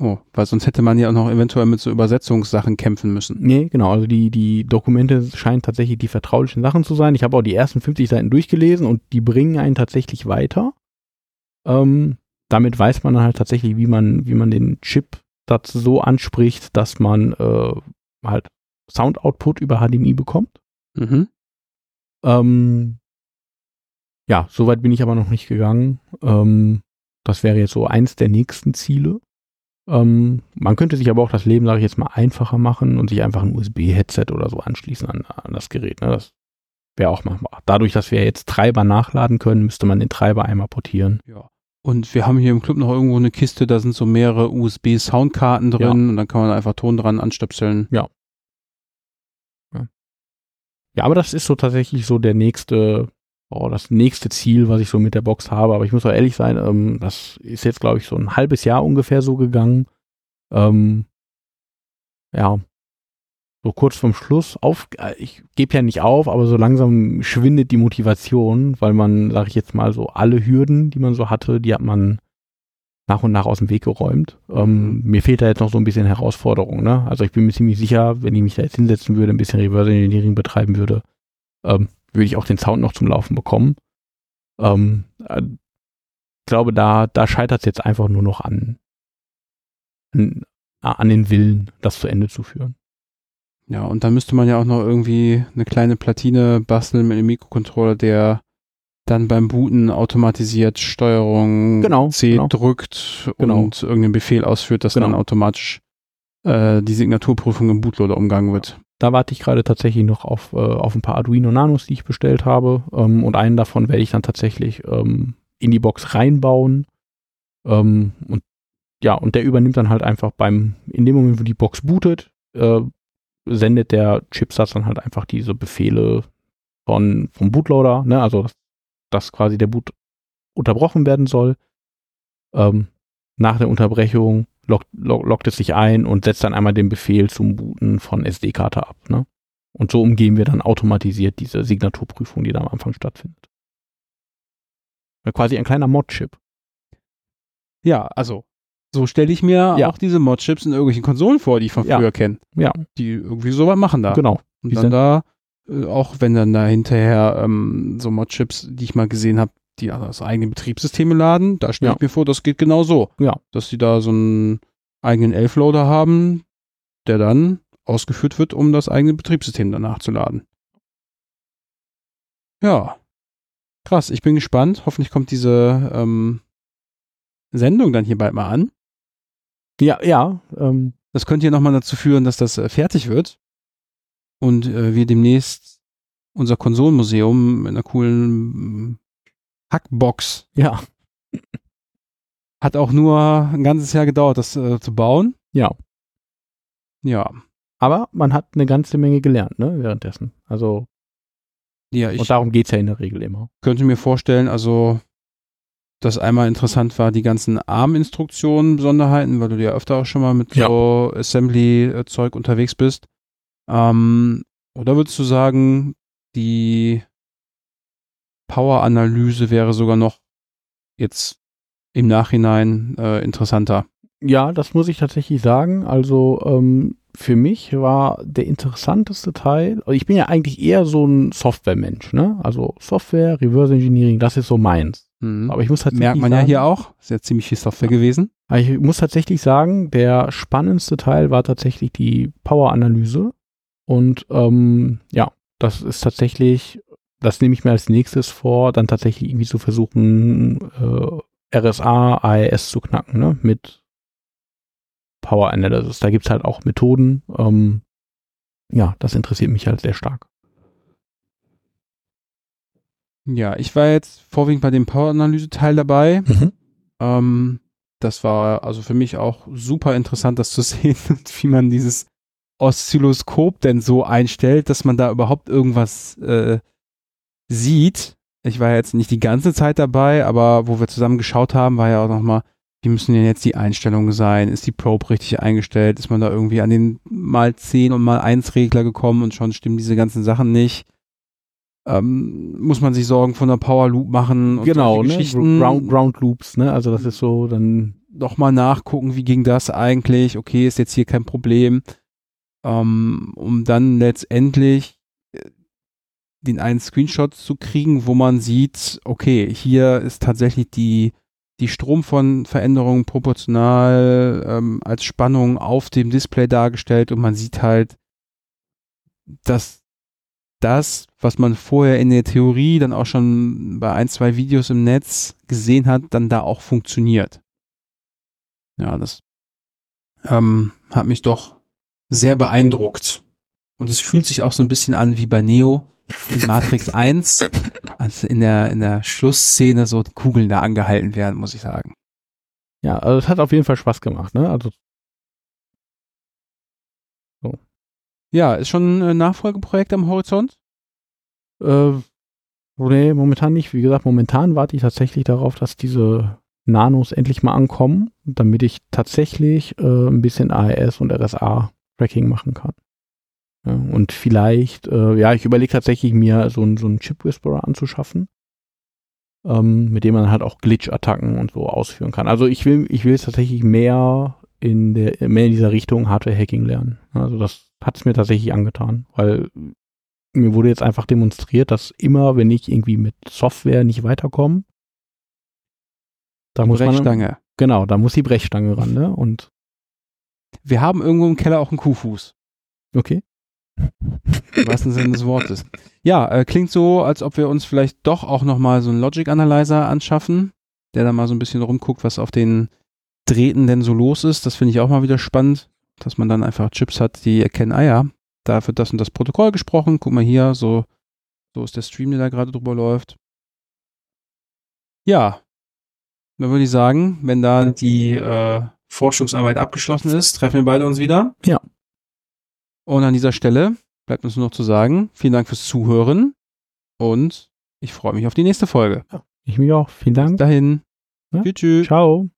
Oh, weil sonst hätte man ja auch noch eventuell mit so Übersetzungssachen kämpfen müssen. Nee, genau. Also die, die Dokumente scheinen tatsächlich die vertraulichen Sachen zu sein. Ich habe auch die ersten 50 Seiten durchgelesen und die bringen einen tatsächlich weiter. Ähm, damit weiß man dann halt tatsächlich, wie man, wie man den Chip das so anspricht, dass man äh, halt Sound-Output über HDMI bekommt. Mhm. Ähm, ja, soweit bin ich aber noch nicht gegangen. Ähm, das wäre jetzt so eins der nächsten Ziele. Ähm, man könnte sich aber auch das Leben, sage ich jetzt mal, einfacher machen und sich einfach ein USB-Headset oder so anschließen an, an das Gerät. Ne? Das wäre auch machbar. Dadurch, dass wir jetzt Treiber nachladen können, müsste man den Treiber einmal portieren. Ja. Und wir haben hier im Club noch irgendwo eine Kiste, da sind so mehrere USB-Soundkarten drin Ja. und dann kann man einfach Ton dran anstöpseln. Ja, aber das ist so tatsächlich so der nächste, oh, das nächste Ziel, was ich so mit der Box habe. Aber ich muss auch ehrlich sein, ähm, das ist jetzt, glaube ich, so ein halbes Jahr ungefähr so gegangen. Ähm, ja, so kurz vorm Schluss auf, äh, ich gebe ja nicht auf, aber so langsam schwindet die Motivation, weil man, sage ich jetzt mal, so alle Hürden, die man so hatte, die hat man nach und nach aus dem Weg geräumt. Ähm, mir fehlt da jetzt noch so ein bisschen Herausforderung. Ne? Also ich bin mir ziemlich sicher, wenn ich mich da jetzt hinsetzen würde, ein bisschen Reverse Engineering betreiben würde, ähm, würde ich auch den Sound noch zum Laufen bekommen. Ähm, äh, ich glaube, da, da scheitert es jetzt einfach nur noch an, an, an den Willen, das zu Ende zu führen. Ja, und dann müsste man ja auch noch irgendwie eine kleine Platine basteln mit einem Mikrocontroller, der dann beim Booten automatisiert Steuerung Genau, C genau. drückt Genau. und irgendeinen Befehl ausführt, dass Genau. dann automatisch äh, die Signaturprüfung im Bootloader umgangen wird. Da warte ich gerade tatsächlich noch auf, äh, auf ein paar Arduino Nanos, die ich bestellt habe. Ähm, und einen davon werde ich dann tatsächlich ähm, in die Box reinbauen. Ähm, und ja, und der übernimmt dann halt einfach beim, in dem Moment, wo die Box bootet, äh, sendet der Chipsatz dann halt einfach diese Befehle von, vom Bootloader, ne? also dass, dass quasi der Boot unterbrochen werden soll. Ähm, nach der Unterbrechung lockt, log, loggt es sich ein und setzt dann einmal den Befehl zum Booten von SD-Karte ab. Ne? Und so umgehen wir dann automatisiert diese Signaturprüfung, die da am Anfang stattfindet. Quasi ein kleiner Mod-Chip. Ja, also so stelle ich mir Ja. auch diese Mod-Chips in irgendwelchen Konsolen vor, die ich von Ja. früher kenne. Ja. Die irgendwie sowas machen da. Genau. Und Die dann sind- da, äh, auch wenn dann da hinterher ähm, so Mod-Chips, die ich mal gesehen habe, die aus eigenen Betriebssysteme laden, da stelle Ja. ich mir vor, das geht genau so. Ja. Dass die da so einen eigenen Elf-Loader haben, der dann ausgeführt wird, um das eigene Betriebssystem danach zu laden. Ja. Krass, ich bin gespannt. Hoffentlich kommt diese ähm, Sendung dann hier bald mal an. Ja, ja. Ähm, Das könnte ja nochmal dazu führen, dass das äh, fertig wird und äh, wir demnächst unser Konsolenmuseum mit einer coolen mm, Hackbox ja. hat auch nur ein ganzes Jahr gedauert, das äh, zu bauen. Ja. Ja. Aber man hat eine ganze Menge gelernt, ne, währenddessen. Also, Ja, ich und darum geht's ja in der Regel immer. könnte mir vorstellen, also, dass einmal interessant war, die ganzen ARM-Instruktionen, Besonderheiten, weil du ja öfter auch schon mal mit Ja. so Assembly-Zeug unterwegs bist. Ähm, oder würdest du sagen, die Power-Analyse wäre sogar noch jetzt im Nachhinein äh, interessanter? Ja, das muss ich tatsächlich sagen. Also ähm, für mich war der interessanteste Teil, also ich bin ja eigentlich eher so ein Software-Mensch, ne? Also Software, Reverse Engineering, das ist so meins. Mhm. Aber ich muss tatsächlich Merkt man sagen, ja hier auch. Ist ja ziemlich viel Software Ja. gewesen. aber ich muss tatsächlich sagen, der spannendste Teil war tatsächlich die Power-Analyse. Und ähm, ja, das ist tatsächlich, das nehme ich mir als nächstes vor, dann tatsächlich irgendwie zu versuchen, äh, RSA, AES zu knacken, ne? Mit Power Analysis. Da gibt's halt auch Methoden. Ähm, ja, das interessiert mich halt sehr stark. Ja, ich war jetzt vorwiegend bei dem Power-Analyse-Teil dabei. Ähm, das war also für mich auch super interessant, das zu sehen, wie man dieses Oszilloskop denn so einstellt, dass man da überhaupt irgendwas äh, sieht. Ich war jetzt nicht die ganze Zeit dabei, aber wo wir zusammen geschaut haben, war ja auch nochmal, wie müssen denn jetzt die Einstellungen sein? Ist die Probe richtig eingestellt? Ist man da irgendwie an den mal 10 und mal 1 Regler gekommen und schon stimmen diese ganzen Sachen nicht? Ähm, muss man sich Sorgen von der Power Loop machen und genau, ne? Geschichten. Ground, Ground Loops, ne? Also das ist so dann. Nochmal nachgucken, wie ging das eigentlich? Okay, ist jetzt hier kein Problem. Ähm, um dann letztendlich äh, den einen Screenshot zu kriegen, wo man sieht, okay, hier ist tatsächlich die, die Stromveränderung proportional ähm, als Spannung auf dem Display dargestellt und man sieht halt, dass das, was man vorher in der Theorie dann auch schon bei ein, zwei Videos im Netz gesehen hat, dann da auch funktioniert. Ja, das ähm, hat mich doch sehr beeindruckt. Und es fühlt sich auch so ein bisschen an wie bei Neo in Matrix 1, als in der, in der Schlussszene so die Kugeln da angehalten werden, muss ich sagen. Ja, also es hat auf jeden Fall Spaß gemacht, ne? Also Ja, ist schon ein Nachfolgeprojekt am Horizont? Äh, nee, momentan nicht. Wie gesagt, momentan warte ich tatsächlich darauf, dass diese Nanos endlich mal ankommen, damit ich tatsächlich äh, ein bisschen AES und RSA-Tracking machen kann. Ja, und vielleicht, äh, ja, ich überlege tatsächlich mir so, so einen Chip-Whisperer anzuschaffen, ähm, mit dem man halt auch Glitch-Attacken und so ausführen kann. Also ich will, ich will tatsächlich mehr in der, mehr in dieser Richtung Hardware-Hacking lernen. Also das hat es mir tatsächlich angetan, weil mir wurde jetzt einfach demonstriert, dass immer, wenn ich irgendwie mit Software nicht weiterkomme, da muss man, Brechstange. genau, da muss die Brechstange ran, ne? Und Wir haben irgendwo im Keller auch einen Kuhfuß. okay, Im wahrsten Sinne des Wortes. Ja, äh, klingt so, als ob wir uns vielleicht doch auch nochmal so einen Logic Analyzer anschaffen, der da mal so ein bisschen rumguckt, was auf den Drähten denn so los ist. Das finde ich auch mal wieder spannend, dass man dann einfach Chips hat, die erkennen, ah ja, da wird das und das Protokoll gesprochen. Guck mal hier, so, so ist der Stream, der da gerade drüber läuft. Ja, dann würde ich sagen, wenn da die äh, Forschungsarbeit abgeschlossen ist, treffen wir beide uns wieder. Ja. Und an dieser Stelle bleibt uns nur noch zu sagen, vielen Dank fürs Zuhören und ich freue mich auf die nächste Folge. ich mich auch. Vielen Bis Dank. dahin. Ja. Tschüss. Ciao.